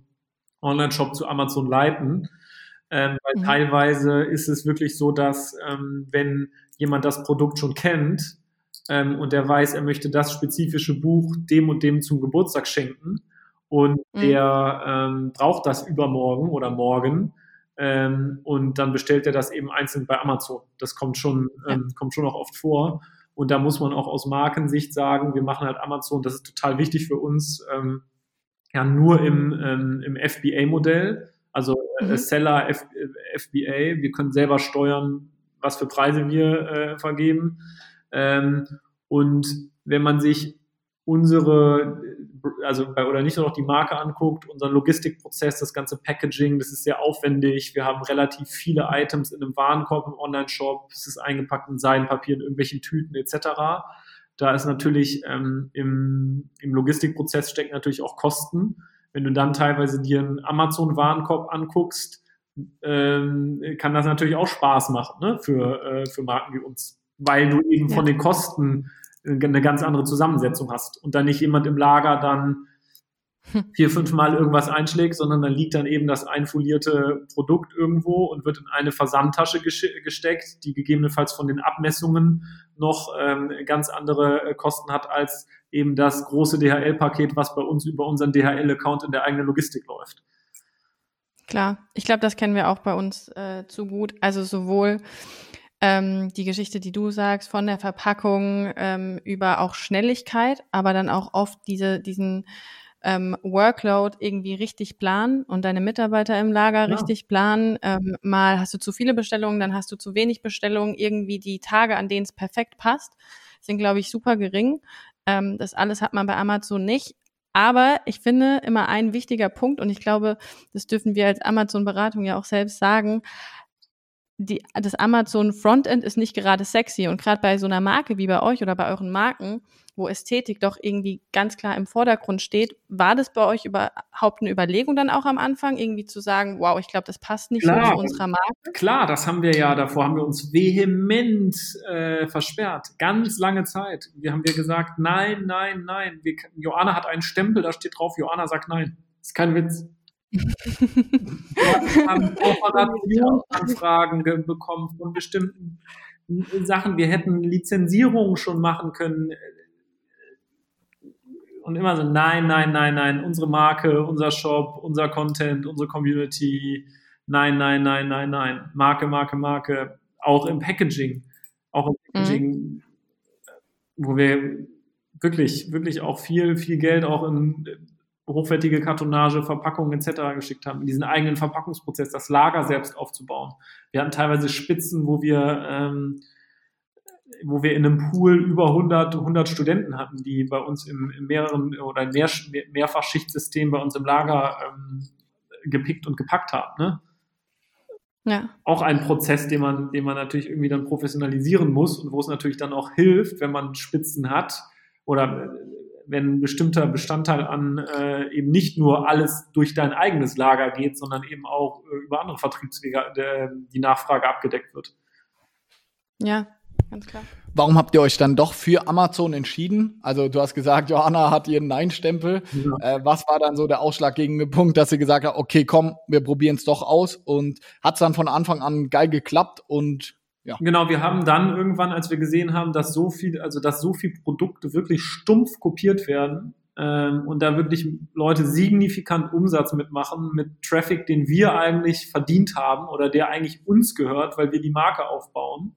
Online-Shop zu Amazon leiten. Ähm, weil mhm. teilweise ist es wirklich so, dass ähm, wenn jemand das Produkt schon kennt ähm, und der weiß, er möchte das spezifische Buch dem und dem zum Geburtstag schenken und mhm. der ähm, braucht das übermorgen oder morgen, ähm, und dann bestellt er das eben einzeln bei Amazon. Das kommt schon, ähm, kommt schon auch oft vor. Und da muss man auch aus Markensicht sagen, wir machen halt Amazon, das ist total wichtig für uns, ähm, ja, nur im, ähm, im FBA-Modell, also äh, mhm. Seller F, äh, FBA. Wir können selber steuern, was für Preise wir äh, vergeben. Ähm, und wenn man sich unsere also bei, oder nicht nur noch die Marke anguckt, unseren Logistikprozess, das ganze Packaging, das ist sehr aufwendig. Wir haben relativ viele Items in einem Warenkorb im Online-Shop. Es ist eingepackt in Seidenpapier, in irgendwelchen Tüten etc. Da ist natürlich ähm, im, im Logistikprozess stecken natürlich auch Kosten. Wenn du dann teilweise dir einen Amazon-Warenkorb anguckst, ähm, kann das natürlich auch Spaß machen ne? für, äh, für Marken wie uns, weil du eben ja. von den Kosten eine ganz andere Zusammensetzung hast und dann nicht jemand im Lager dann vier, fünf Mal irgendwas einschlägt, sondern dann liegt dann eben das einfolierte Produkt irgendwo und wird in eine Versandtasche gesteckt, die gegebenenfalls von den Abmessungen noch ähm, ganz andere äh, Kosten hat als eben das große DHL-Paket, was bei uns über unseren DHL-Account in der eigenen Logistik läuft. Klar, ich glaube, das kennen wir auch bei uns äh, zu gut. Also sowohl ähm, die Geschichte, die du sagst, von der Verpackung ähm, über auch Schnelligkeit, aber dann auch oft diese, diesen ähm, Workload irgendwie richtig planen und deine Mitarbeiter im Lager ja. richtig planen. Ähm, mal hast du zu viele Bestellungen, dann hast du zu wenig Bestellungen. Irgendwie die Tage, an denen es perfekt passt, sind, glaube ich, super gering. Ähm, das alles hat man bei Amazon nicht. Aber ich finde immer ein wichtiger Punkt, und ich glaube, das dürfen wir als Amazon-Beratung ja auch selbst sagen, die, das Amazon Frontend ist nicht gerade sexy und gerade bei so einer Marke wie bei euch oder bei euren Marken wo Ästhetik doch irgendwie ganz klar im Vordergrund steht. War das bei euch überhaupt eine Überlegung dann auch am Anfang, irgendwie zu sagen, wow, ich glaube, das passt nicht klar, so zu unserer Marke? Klar, das haben wir ja, davor haben wir uns vehement äh, versperrt. Ganz lange Zeit. Wir haben wir gesagt, nein, nein, nein. Wir, Joanna hat einen Stempel, da steht drauf, Joanna sagt nein. Das ist kein Witz. Wir haben Kooperationsanfragen bekommen von bestimmten Sachen. Wir hätten Lizenzierungen schon machen können und immer so, nein, nein, nein, nein, unsere Marke, unser Shop, unser Content, unsere Community, nein, nein, nein, nein, nein, Marke, Marke, Marke, auch im Packaging, auch im Packaging, mhm. wo wir wirklich, wirklich auch viel, viel Geld auch in hochwertige Kartonage, Verpackungen etc. geschickt haben, in diesen eigenen Verpackungsprozess, das Lager selbst aufzubauen. Wir hatten teilweise Spitzen, wo wir ähm, wo wir in einem Pool über 100, 100 Studenten hatten, die bei uns im, im mehreren oder mehr, Mehrfachschichtsystem bei uns im Lager ähm, gepickt und gepackt haben. Ne? Ja. Auch ein Prozess, den man, den man natürlich irgendwie dann professionalisieren muss und wo es natürlich dann auch hilft, wenn man Spitzen hat oder wenn ein bestimmter Bestandteil an äh, eben nicht nur alles durch dein eigenes Lager geht, sondern eben auch äh, über andere Vertriebswege äh, die Nachfrage abgedeckt wird. Ja, ganz klar. Warum habt ihr euch dann doch für Amazon entschieden? Also du hast gesagt, Johanna hat ihren Nein-Stempel. Ja. Äh, was war dann so der ausschlaggebende Punkt, dass sie gesagt hat, okay, komm, wir probieren es doch aus und hat es dann von Anfang an geil geklappt und ja. Genau, wir haben dann irgendwann, als wir gesehen haben, dass so viel, also dass so viel Produkte wirklich stumpf kopiert werden ähm, und da wirklich Leute signifikant Umsatz mitmachen mit Traffic, den wir eigentlich verdient haben oder der eigentlich uns gehört, weil wir die Marke aufbauen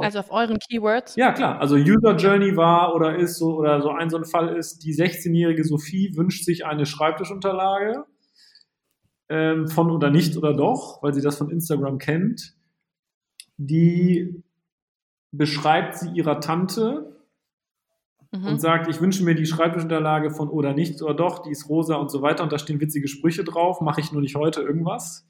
also auf euren Keywords? Ja, klar. Also User Journey war oder ist so, oder so ein so ein Fall ist, die 16-jährige Sophie wünscht sich eine Schreibtischunterlage ähm, von oder nicht oder doch, weil sie das von Instagram kennt. Die beschreibt sie ihrer Tante mhm. und sagt, ich wünsche mir die Schreibtischunterlage von oder nicht oder doch, die ist rosa und so weiter und da stehen witzige Sprüche drauf, mache ich nur nicht heute irgendwas.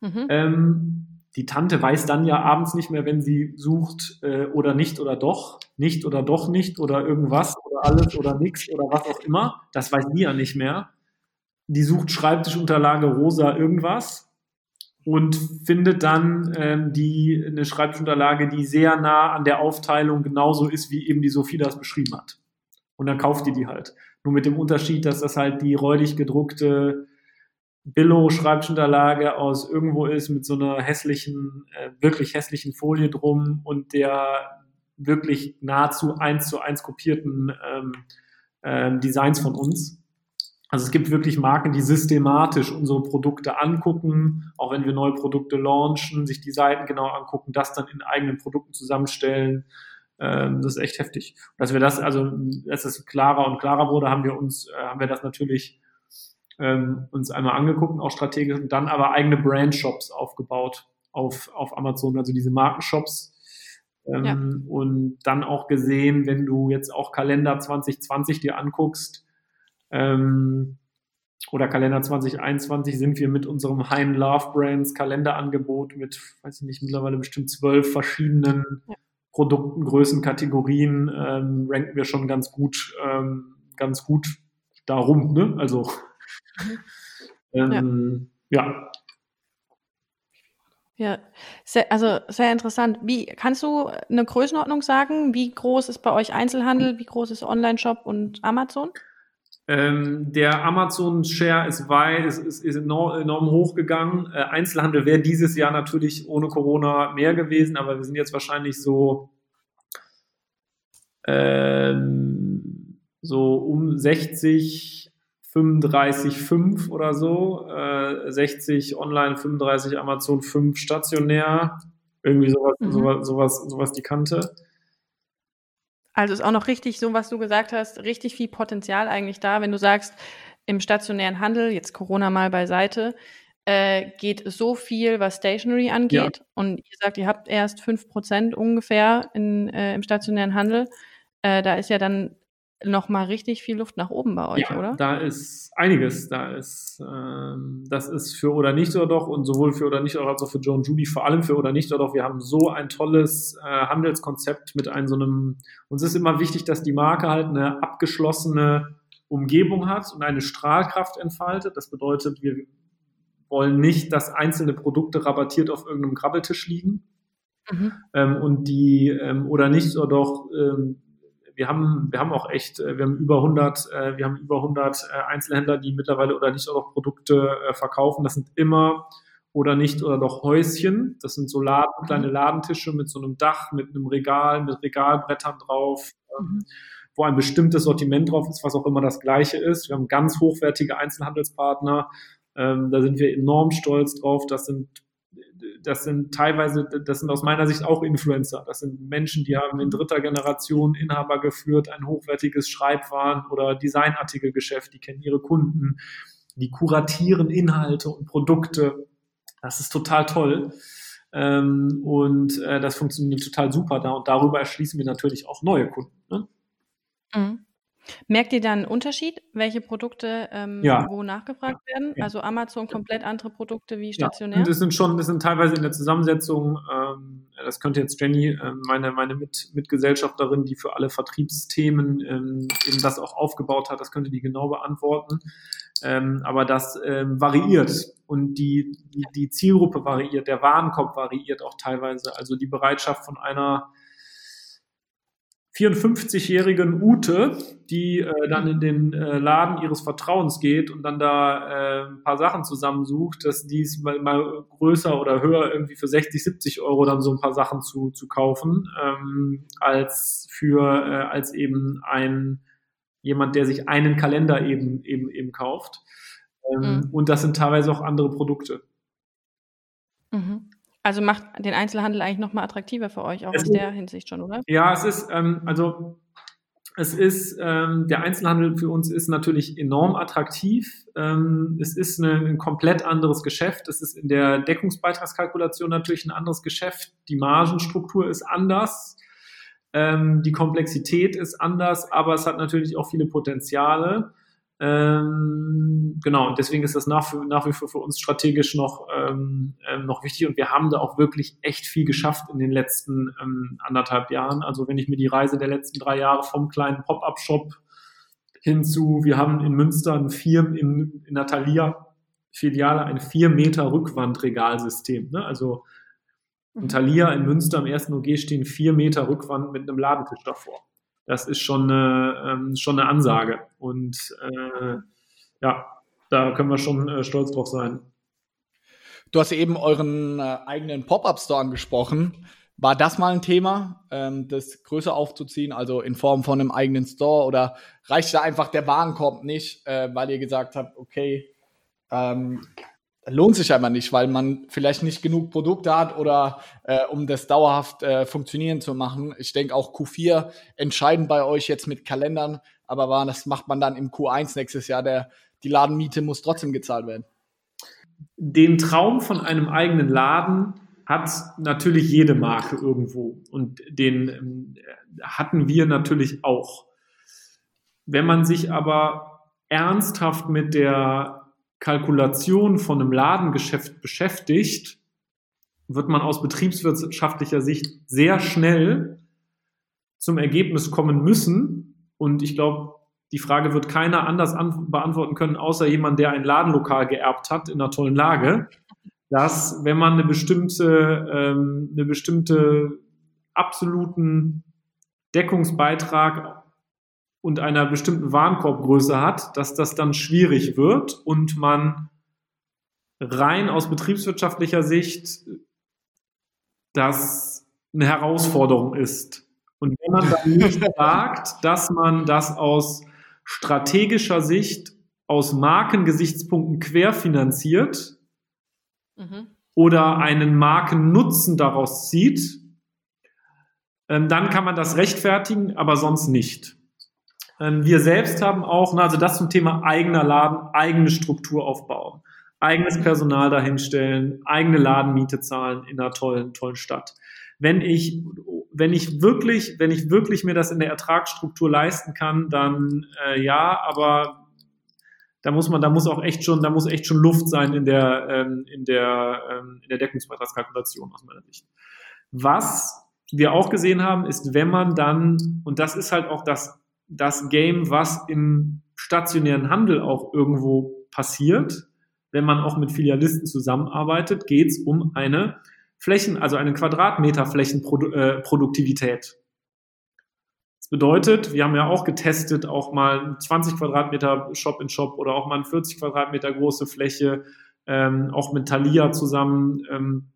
Mhm. Ähm, die Tante weiß dann ja abends nicht mehr, wenn sie sucht äh, oder nicht oder doch, nicht oder doch nicht oder irgendwas oder alles oder nichts oder was auch immer. Das weiß die ja nicht mehr. Die sucht Schreibtischunterlage rosa irgendwas und findet dann ähm, die eine Schreibtischunterlage, die sehr nah an der Aufteilung genauso ist, wie eben die Sophie das beschrieben hat. Und dann kauft die die halt. Nur mit dem Unterschied, dass das halt die räudig gedruckte Billo-Schreibtischunterlage aus irgendwo ist mit so einer hässlichen, äh, wirklich hässlichen Folie drum und der wirklich nahezu eins zu eins kopierten ähm, äh, Designs von uns. Also es gibt wirklich Marken, die systematisch unsere Produkte angucken, auch wenn wir neue Produkte launchen, sich die Seiten genau angucken, das dann in eigenen Produkten zusammenstellen. Ähm, das ist echt heftig. dass wir das, also, dass es klarer und klarer wurde, haben wir uns, äh, haben wir das natürlich ähm, uns einmal angeguckt, auch strategisch, und dann aber eigene Brand-Shops aufgebaut auf, auf Amazon, also diese Markenshops. Ähm, ja. Und dann auch gesehen, wenn du jetzt auch Kalender 2020 dir anguckst, ähm, oder Kalender 2021 sind wir mit unserem Hein Love Brands Kalenderangebot mit, weiß ich nicht, mittlerweile bestimmt zwölf verschiedenen ja. Produkten, Größen, Kategorien, ähm, ranken wir schon ganz gut, ähm, ganz gut darum, ne? Also ähm, ja. ja. Ja, sehr, also sehr interessant. Wie kannst du eine Größenordnung sagen? Wie groß ist bei euch Einzelhandel? Wie groß ist Online-Shop und Amazon? Ähm, der Amazon-Share ist weit, ist, ist, ist enorm, enorm hochgegangen. Äh, Einzelhandel wäre dieses Jahr natürlich ohne Corona mehr gewesen, aber wir sind jetzt wahrscheinlich so, ähm, so um 60, 35, 5 oder so, äh, 60 online, 35 Amazon, 5 stationär, irgendwie sowas, mhm. sowas, sowas, sowas die Kante. Also ist auch noch richtig, so was du gesagt hast, richtig viel Potenzial eigentlich da, wenn du sagst, im stationären Handel, jetzt Corona mal beiseite, äh, geht so viel, was Stationery angeht. Ja. Und ihr sagt, ihr habt erst 5% ungefähr in, äh, im stationären Handel. Äh, da ist ja dann noch mal richtig viel Luft nach oben bei euch, ja, oder? Da ist einiges. Da ist ähm, das ist für oder nicht oder doch und sowohl für oder nicht oder als auch für Joan Judy vor allem für oder nicht oder doch. Wir haben so ein tolles äh, Handelskonzept mit einem so einem. Uns ist immer wichtig, dass die Marke halt eine abgeschlossene Umgebung hat und eine Strahlkraft entfaltet. Das bedeutet, wir wollen nicht, dass einzelne Produkte rabattiert auf irgendeinem Krabbeltisch liegen. Mhm. Ähm, und die ähm, oder nicht oder doch ähm, wir haben, wir haben auch echt, äh, wir haben über 100, äh, wir haben über 100 äh, Einzelhändler, die mittlerweile oder nicht auch Produkte verkaufen. Das sind immer oder nicht oder doch Häuschen. Das sind so Laden, mhm. kleine Ladentische mit so einem Dach, mit einem Regal, mit Regalbrettern drauf. Ähm, mhm. wo ein bestimmtes Sortiment drauf ist, was auch immer das gleiche ist. Wir haben ganz hochwertige Einzelhandelspartner. Ähm, da sind wir enorm stolz drauf. Das sind das sind teilweise, das sind aus meiner Sicht auch Influencer. Das sind Menschen, die haben in dritter Generation Inhaber geführt, ein hochwertiges Schreibwaren- oder Designartikelgeschäft, die kennen ihre Kunden, die kuratieren Inhalte und Produkte. Das ist total toll. Ähm, und äh, das funktioniert total super da. Und darüber erschließen wir natürlich auch neue Kunden. Ne? Mhm. Merkt ihr dann einen Unterschied, welche Produkte ähm, ja. wo nachgefragt werden? Ja. Also Amazon komplett andere Produkte wie stationär? Ja. das sind schon, das sind teilweise in der Zusammensetzung, ähm, das könnte jetzt Jenny, äh, meine, meine Mit Mitgesellschafterin, die für alle Vertriebsthemen ähm, eben das auch aufgebaut hat, das könnte die genau beantworten. Ähm, aber das ähm, variiert und die, die, die Zielgruppe variiert, der Warenkorb variiert auch teilweise. Also die Bereitschaft von einer 54-jährigen Ute, die äh, dann in den äh, Laden ihres Vertrauens geht und dann da äh, ein paar Sachen zusammensucht, dass dies mal, mal größer oder höher irgendwie für 60, 70 Euro dann so ein paar Sachen zu, zu kaufen, ähm, als für äh, als eben ein jemand, der sich einen Kalender eben eben eben kauft. Ähm, mhm. Und das sind teilweise auch andere Produkte. Mhm. Also macht den Einzelhandel eigentlich nochmal attraktiver für euch, auch es aus der Hinsicht schon, oder? Ja, es ist, ähm, also es ist, ähm, der Einzelhandel für uns ist natürlich enorm attraktiv. Ähm, es ist eine, ein komplett anderes Geschäft. Es ist in der Deckungsbeitragskalkulation natürlich ein anderes Geschäft. Die Margenstruktur ist anders. Ähm, die Komplexität ist anders, aber es hat natürlich auch viele Potenziale. Ähm, genau, und deswegen ist das nach, nach wie vor für uns strategisch noch, ähm, ähm, noch wichtig und wir haben da auch wirklich echt viel geschafft in den letzten ähm, anderthalb Jahren. Also wenn ich mir die Reise der letzten drei Jahre vom kleinen Pop-Up-Shop hinzu, wir haben in Münster ein vier, in, in Natalia Filiale ein vier Meter Rückwandregalsystem. Ne? Also in. Thalia in Münster am ersten OG stehen vier Meter Rückwand mit einem Ladentisch davor das ist schon eine, ähm, schon eine Ansage. Und äh, ja, da können wir schon äh, stolz drauf sein. Du hast eben euren äh, eigenen Pop-Up-Store angesprochen. War das mal ein Thema, ähm, das größer aufzuziehen, also in Form von einem eigenen Store? Oder reicht da einfach der Warenkorb nicht, äh, weil ihr gesagt habt, okay, ähm, lohnt sich einfach nicht, weil man vielleicht nicht genug Produkte hat oder äh, um das dauerhaft äh, funktionieren zu machen. Ich denke auch Q4 entscheidend bei euch jetzt mit Kalendern, aber war, das macht man dann im Q1 nächstes Jahr. Der, die Ladenmiete muss trotzdem gezahlt werden. Den Traum von einem eigenen Laden hat natürlich jede Marke irgendwo und den ähm, hatten wir natürlich auch. Wenn man sich aber ernsthaft mit der Kalkulation von einem Ladengeschäft beschäftigt, wird man aus betriebswirtschaftlicher Sicht sehr schnell zum Ergebnis kommen müssen. Und ich glaube, die Frage wird keiner anders beantworten können, außer jemand, der ein Ladenlokal geerbt hat in einer tollen Lage, dass wenn man eine bestimmte, ähm, eine bestimmte absoluten Deckungsbeitrag und einer bestimmten Warenkorbgröße hat, dass das dann schwierig wird und man rein aus betriebswirtschaftlicher Sicht das eine Herausforderung ist. Und wenn man dann nicht sagt, dass man das aus strategischer Sicht aus Markengesichtspunkten querfinanziert mhm. oder einen Markennutzen daraus zieht, ähm, dann kann man das rechtfertigen, aber sonst nicht. Ähm, wir selbst haben auch, also das zum Thema eigener Laden, eigene Struktur aufbauen, eigenes Personal dahinstellen, eigene Ladenmiete zahlen in einer tollen, tollen Stadt. Wenn ich, wenn ich wirklich, wenn ich wirklich mir das in der Ertragsstruktur leisten kann, dann äh, ja, aber da muss man, da muss auch echt schon, da muss echt schon Luft sein in der, ähm, in der, ähm, in der Deckungsbeitragskalkulation aus meiner Sicht. Was wir auch gesehen haben, ist, wenn man dann, und das ist halt auch das, das Game, was im stationären Handel auch irgendwo passiert, wenn man auch mit Filialisten zusammenarbeitet, geht es um eine Flächen, also eine Quadratmeter Flächenproduktivität. Das bedeutet, wir haben ja auch getestet, auch mal 20 Quadratmeter Shop in Shop oder auch mal eine 40 Quadratmeter große Fläche, ähm, auch mit Thalia zusammen. Ähm,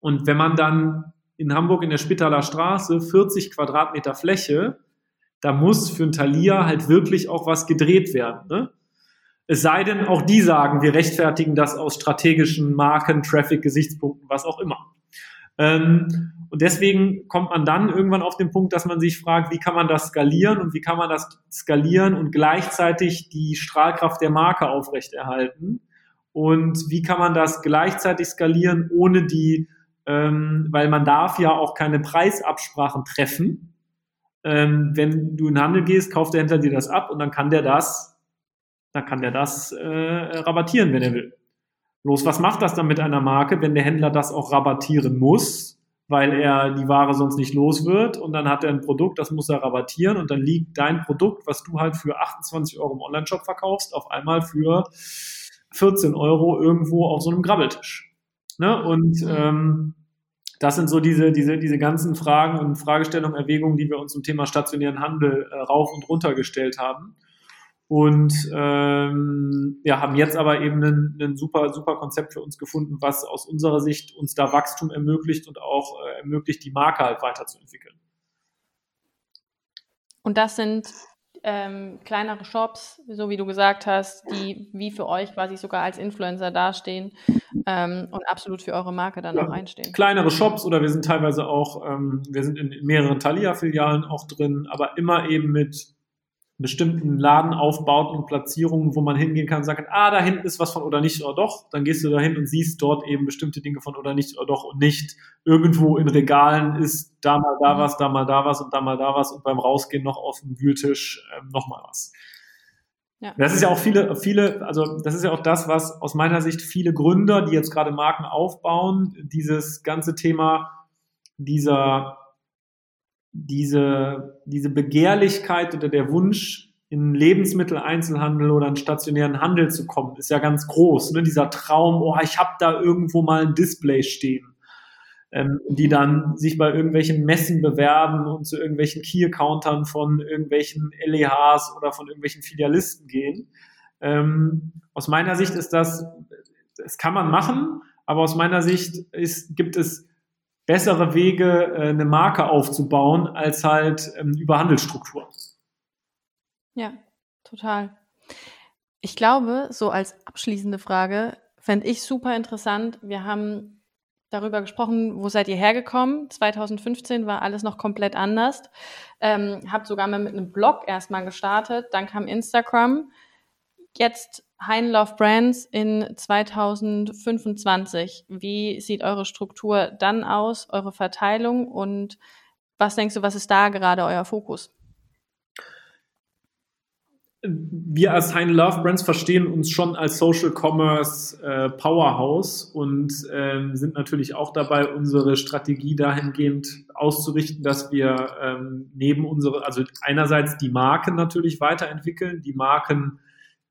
und wenn man dann in Hamburg in der Spitaler Straße 40 Quadratmeter Fläche, da muss für ein Thalia halt wirklich auch was gedreht werden. Ne? Es sei denn, auch die sagen, wir rechtfertigen das aus strategischen Marken, Traffic-Gesichtspunkten, was auch immer. Ähm, und deswegen kommt man dann irgendwann auf den Punkt, dass man sich fragt, wie kann man das skalieren und wie kann man das skalieren und gleichzeitig die Strahlkraft der Marke aufrechterhalten und wie kann man das gleichzeitig skalieren, ohne die ähm, weil man darf ja auch keine Preisabsprachen treffen. Ähm, wenn du in den Handel gehst, kauft der Händler dir das ab und dann kann der das, dann kann der das äh, rabattieren, wenn er will. Bloß was macht das dann mit einer Marke, wenn der Händler das auch rabattieren muss, weil er die Ware sonst nicht los wird und dann hat er ein Produkt, das muss er rabattieren und dann liegt dein Produkt, was du halt für 28 Euro im Onlineshop verkaufst, auf einmal für 14 Euro irgendwo auf so einem Grabbeltisch. Ne? Und ähm, das sind so diese, diese, diese ganzen Fragen und Fragestellungen, Erwägungen, die wir uns zum Thema stationären Handel äh, rauf und runter gestellt haben. Und ähm, ja, haben jetzt aber eben ein, super, super Konzept für uns gefunden, was aus unserer Sicht uns da Wachstum ermöglicht und auch äh, ermöglicht, die Marke halt weiterzuentwickeln. Und das sind ähm, kleinere Shops, so wie du gesagt hast, die wie für euch quasi sogar als Influencer dastehen ähm, und absolut für eure Marke dann ja, auch einstehen. Kleinere Shops oder wir sind teilweise auch, ähm, wir sind in mehreren Thalia-Filialen auch drin, aber immer eben mit bestimmten Ladenaufbauten und Platzierungen, wo man hingehen kann und sagen, ah, da hinten ist was von oder nicht oder doch, dann gehst du da hin und siehst dort eben bestimmte Dinge von oder nicht oder doch und nicht irgendwo in Regalen ist da mal da mhm. was, da mal da was und da mal da was und beim Rausgehen noch auf dem Wühltisch ähm, noch mal was. Ja. Das ist ja auch viele, viele, also das ist ja auch das, was aus meiner Sicht viele Gründer, die jetzt gerade Marken aufbauen, dieses ganze Thema dieser diese, diese Begehrlichkeit oder der Wunsch, in Lebensmitteleinzelhandel oder in stationären Handel zu kommen, ist ja ganz groß. Ne? Dieser Traum, oh, ich habe da irgendwo mal ein Display stehen. Ähm, die dann sich bei irgendwelchen Messen bewerben und zu irgendwelchen Key-Accountern von irgendwelchen LEHs oder von irgendwelchen Filialisten gehen. Ähm, aus meiner Sicht ist das, das kann man machen, aber aus meiner Sicht ist, gibt es bessere Wege, äh, eine Marke aufzubauen, als halt ähm, über Handelsstruktur. Ja, total. Ich glaube, so als abschließende Frage fände ich super interessant. Wir haben darüber gesprochen, wo seid ihr hergekommen? 2015 war alles noch komplett anders. Ähm, habt sogar mal mit einem Blog erstmal gestartet, dann kam Instagram. Jetzt Hein Love Brands in 2025. Wie sieht eure Struktur dann aus, eure Verteilung und was denkst du, was ist da gerade euer Fokus? wir als Heine Love Brands verstehen uns schon als Social Commerce äh, Powerhouse und ähm, sind natürlich auch dabei, unsere Strategie dahingehend auszurichten, dass wir ähm, neben unsere, also einerseits die Marken natürlich weiterentwickeln, die Marken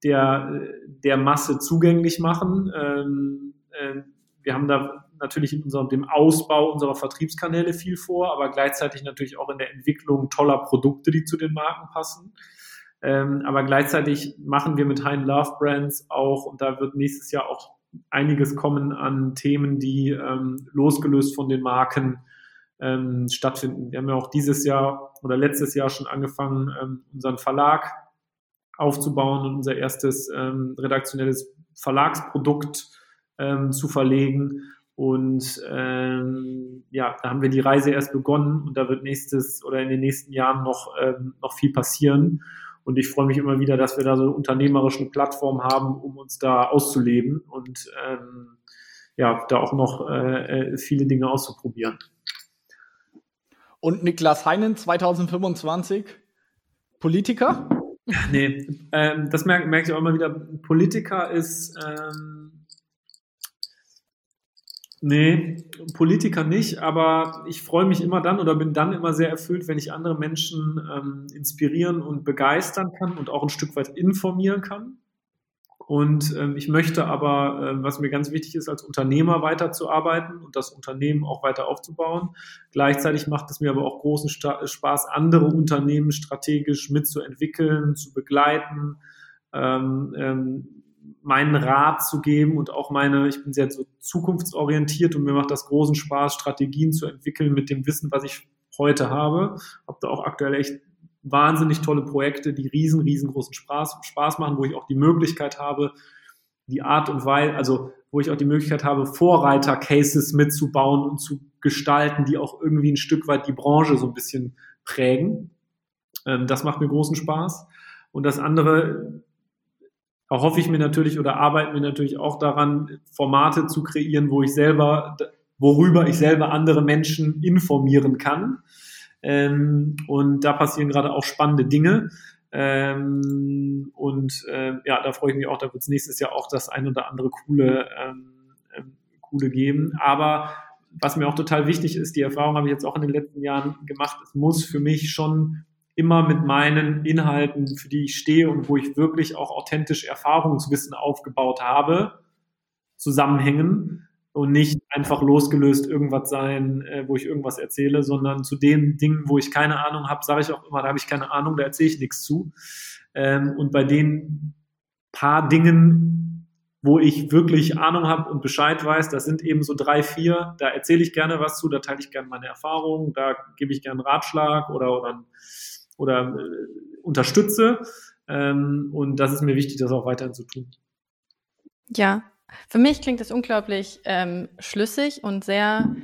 der, der Masse zugänglich machen. Ähm, äh, wir haben da natürlich in unserem, dem Ausbau unserer Vertriebskanäle viel vor, aber gleichzeitig natürlich auch in der Entwicklung toller Produkte, die zu den Marken passen. Ähm, aber gleichzeitig machen wir mit Hein Love Brands auch, und da wird nächstes Jahr auch einiges kommen an Themen, die ähm, losgelöst von den Marken ähm, stattfinden. Wir haben ja auch dieses Jahr oder letztes Jahr schon angefangen, ähm, unseren Verlag aufzubauen und unser erstes ähm, redaktionelles Verlagsprodukt ähm, zu verlegen. Und ähm, ja, da haben wir die Reise erst begonnen und da wird nächstes oder in den nächsten Jahren noch, ähm, noch viel passieren. Und ich freue mich immer wieder, dass wir da so eine unternehmerische Plattform haben, um uns da auszuleben und ähm, ja, da auch noch äh, äh viele Dinge auszuprobieren. Und Niklas Heinen 2025, Politiker? Nee, ähm, das merke merk ich auch immer wieder. Politiker ist ähm, Nee, Politiker nicht, aber ich freue mich immer dann oder bin dann immer sehr erfüllt, wenn ich andere Menschen ähm, inspirieren und begeistern kann und auch ein Stück weit informieren kann. Und ähm, ich möchte aber, äh, was mir ganz wichtig ist, als Unternehmer weiterzuarbeiten und das Unternehmen auch weiter aufzubauen. Gleichzeitig macht es mir aber auch großen Sta Spaß, andere Unternehmen strategisch mitzuentwickeln, zu begleiten, ähm, ähm, meinen Rat zu geben und auch meine, ich bin sehr so zukunftsorientiert und mir macht das großen Spaß, Strategien zu entwickeln mit dem Wissen, was ich heute habe. Habe da auch aktuell echt wahnsinnig tolle Projekte, die riesen, riesengroßen Spaß, Spaß machen, wo ich auch die Möglichkeit habe, die Art und Weise, also wo ich auch die Möglichkeit habe, Vorreiter-Cases mitzubauen und zu gestalten, die auch irgendwie ein Stück weit die Branche so ein bisschen prägen. Ähm, das macht mir großen Spaß. Und das andere, erhoffe ich mir natürlich oder arbeiten wir natürlich auch daran, Formate zu kreieren, wo ich selber, worüber ich selber andere Menschen informieren kann. Ähm, und da passieren gerade auch spannende Dinge. Ähm, und äh, ja, da freue ich mich auch, da wird es nächstes Jahr auch das ein oder andere coole, ähm, ähm, coole geben. Aber was mir auch total wichtig ist, die Erfahrung habe ich jetzt auch in den letzten Jahren gemacht, es muss für mich schon immer mit meinen Inhalten, für die ich stehe und wo ich wirklich auch authentisch Erfahrungswissen aufgebaut habe, zusammenhängen und nicht einfach losgelöst irgendwas sein, äh, wo ich irgendwas erzähle, sondern zu den Dingen, wo ich keine Ahnung habe, sage ich auch immer, da habe ich keine Ahnung, da erzähle ich nichts zu. Ähm, und bei den paar Dingen, wo ich wirklich Ahnung habe und Bescheid weiß, das sind eben so drei, vier, da erzähle ich gerne was zu, da teile ich gerne meine Erfahrungen, da gebe ich gerne Ratschlag oder, oder oder äh, unterstütze. Ähm, und das ist mir wichtig, das auch weiterhin zu tun. Ja, für mich klingt das unglaublich ähm, schlüssig und sehr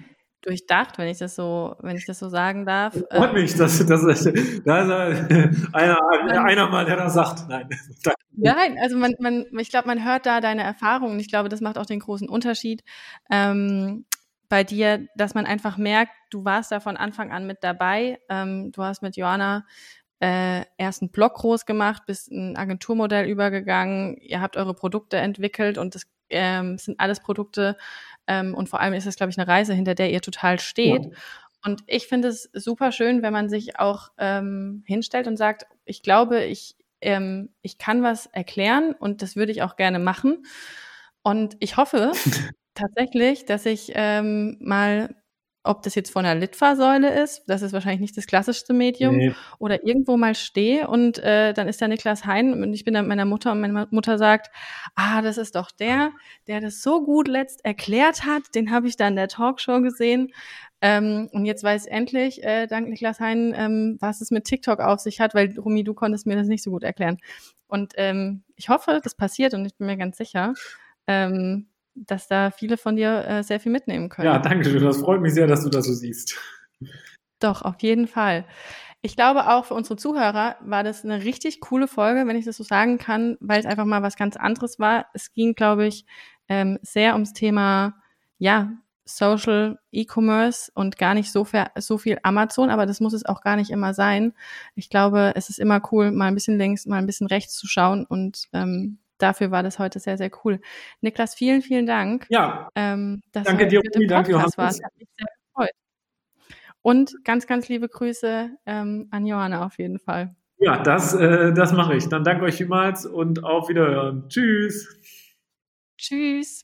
durchdacht, wenn ich das so, wenn ich das so sagen darf. Freut ähm, mich, dass, dass, dass, dass einer, einer mal, der das sagt. Nein. Nein, also man, man, ich glaube, man hört da deine Erfahrungen. Ich glaube, das macht auch den großen Unterschied. Ähm, bei dir, dass man einfach merkt, du warst da von Anfang an mit dabei. Ähm, du hast mit Joanna äh, erst einen Blog groß gemacht, bist ein Agenturmodell übergegangen. Ihr habt eure Produkte entwickelt und das ähm, sind alles Produkte ähm, und vor allem ist es, glaube ich, eine Reise, hinter der ihr total steht. Ja. Und ich finde es super schön, wenn man sich auch ähm, hinstellt und sagt, ich glaube, ich, ähm, ich kann was erklären und das würde ich auch gerne machen. Und ich hoffe, tatsächlich, dass ich ähm, mal, ob das jetzt von einer Litfaßsäule ist, das ist wahrscheinlich nicht das klassischste Medium, nee. oder irgendwo mal stehe und äh, dann ist da Niklas Hein und ich bin da mit meiner Mutter und meine Mutter sagt, ah, das ist doch der, der das so gut letzt erklärt hat, den habe ich da in der Talkshow gesehen. Ähm, und jetzt weiß ich endlich, äh, dank Niklas Hein, ähm, was es mit TikTok auf sich hat, weil Rumi, du konntest mir das nicht so gut erklären. Und ähm, ich hoffe, das passiert und ich bin mir ganz sicher. Ähm, dass da viele von dir äh, sehr viel mitnehmen können. Ja, danke schön. Das freut mich sehr, dass du das so siehst. Doch, auf jeden Fall. Ich glaube auch für unsere Zuhörer war das eine richtig coole Folge, wenn ich das so sagen kann, weil es einfach mal was ganz anderes war. Es ging, glaube ich, ähm, sehr ums Thema, ja, Social E-Commerce und gar nicht so, so viel Amazon, aber das muss es auch gar nicht immer sein. Ich glaube, es ist immer cool, mal ein bisschen links, mal ein bisschen rechts zu schauen und ähm, dafür war das heute sehr, sehr cool. Niklas, vielen, vielen Dank. Ja. Ähm, dass danke dir, Rumi, danke Johannes. Warst. Hat mich sehr gefreut. Und ganz, ganz liebe Grüße ähm, an Johanna auf jeden Fall. Ja, das, äh, das mache ich. Dann danke euch vielmals und auf Wiederhören. Tschüss. Tschüss.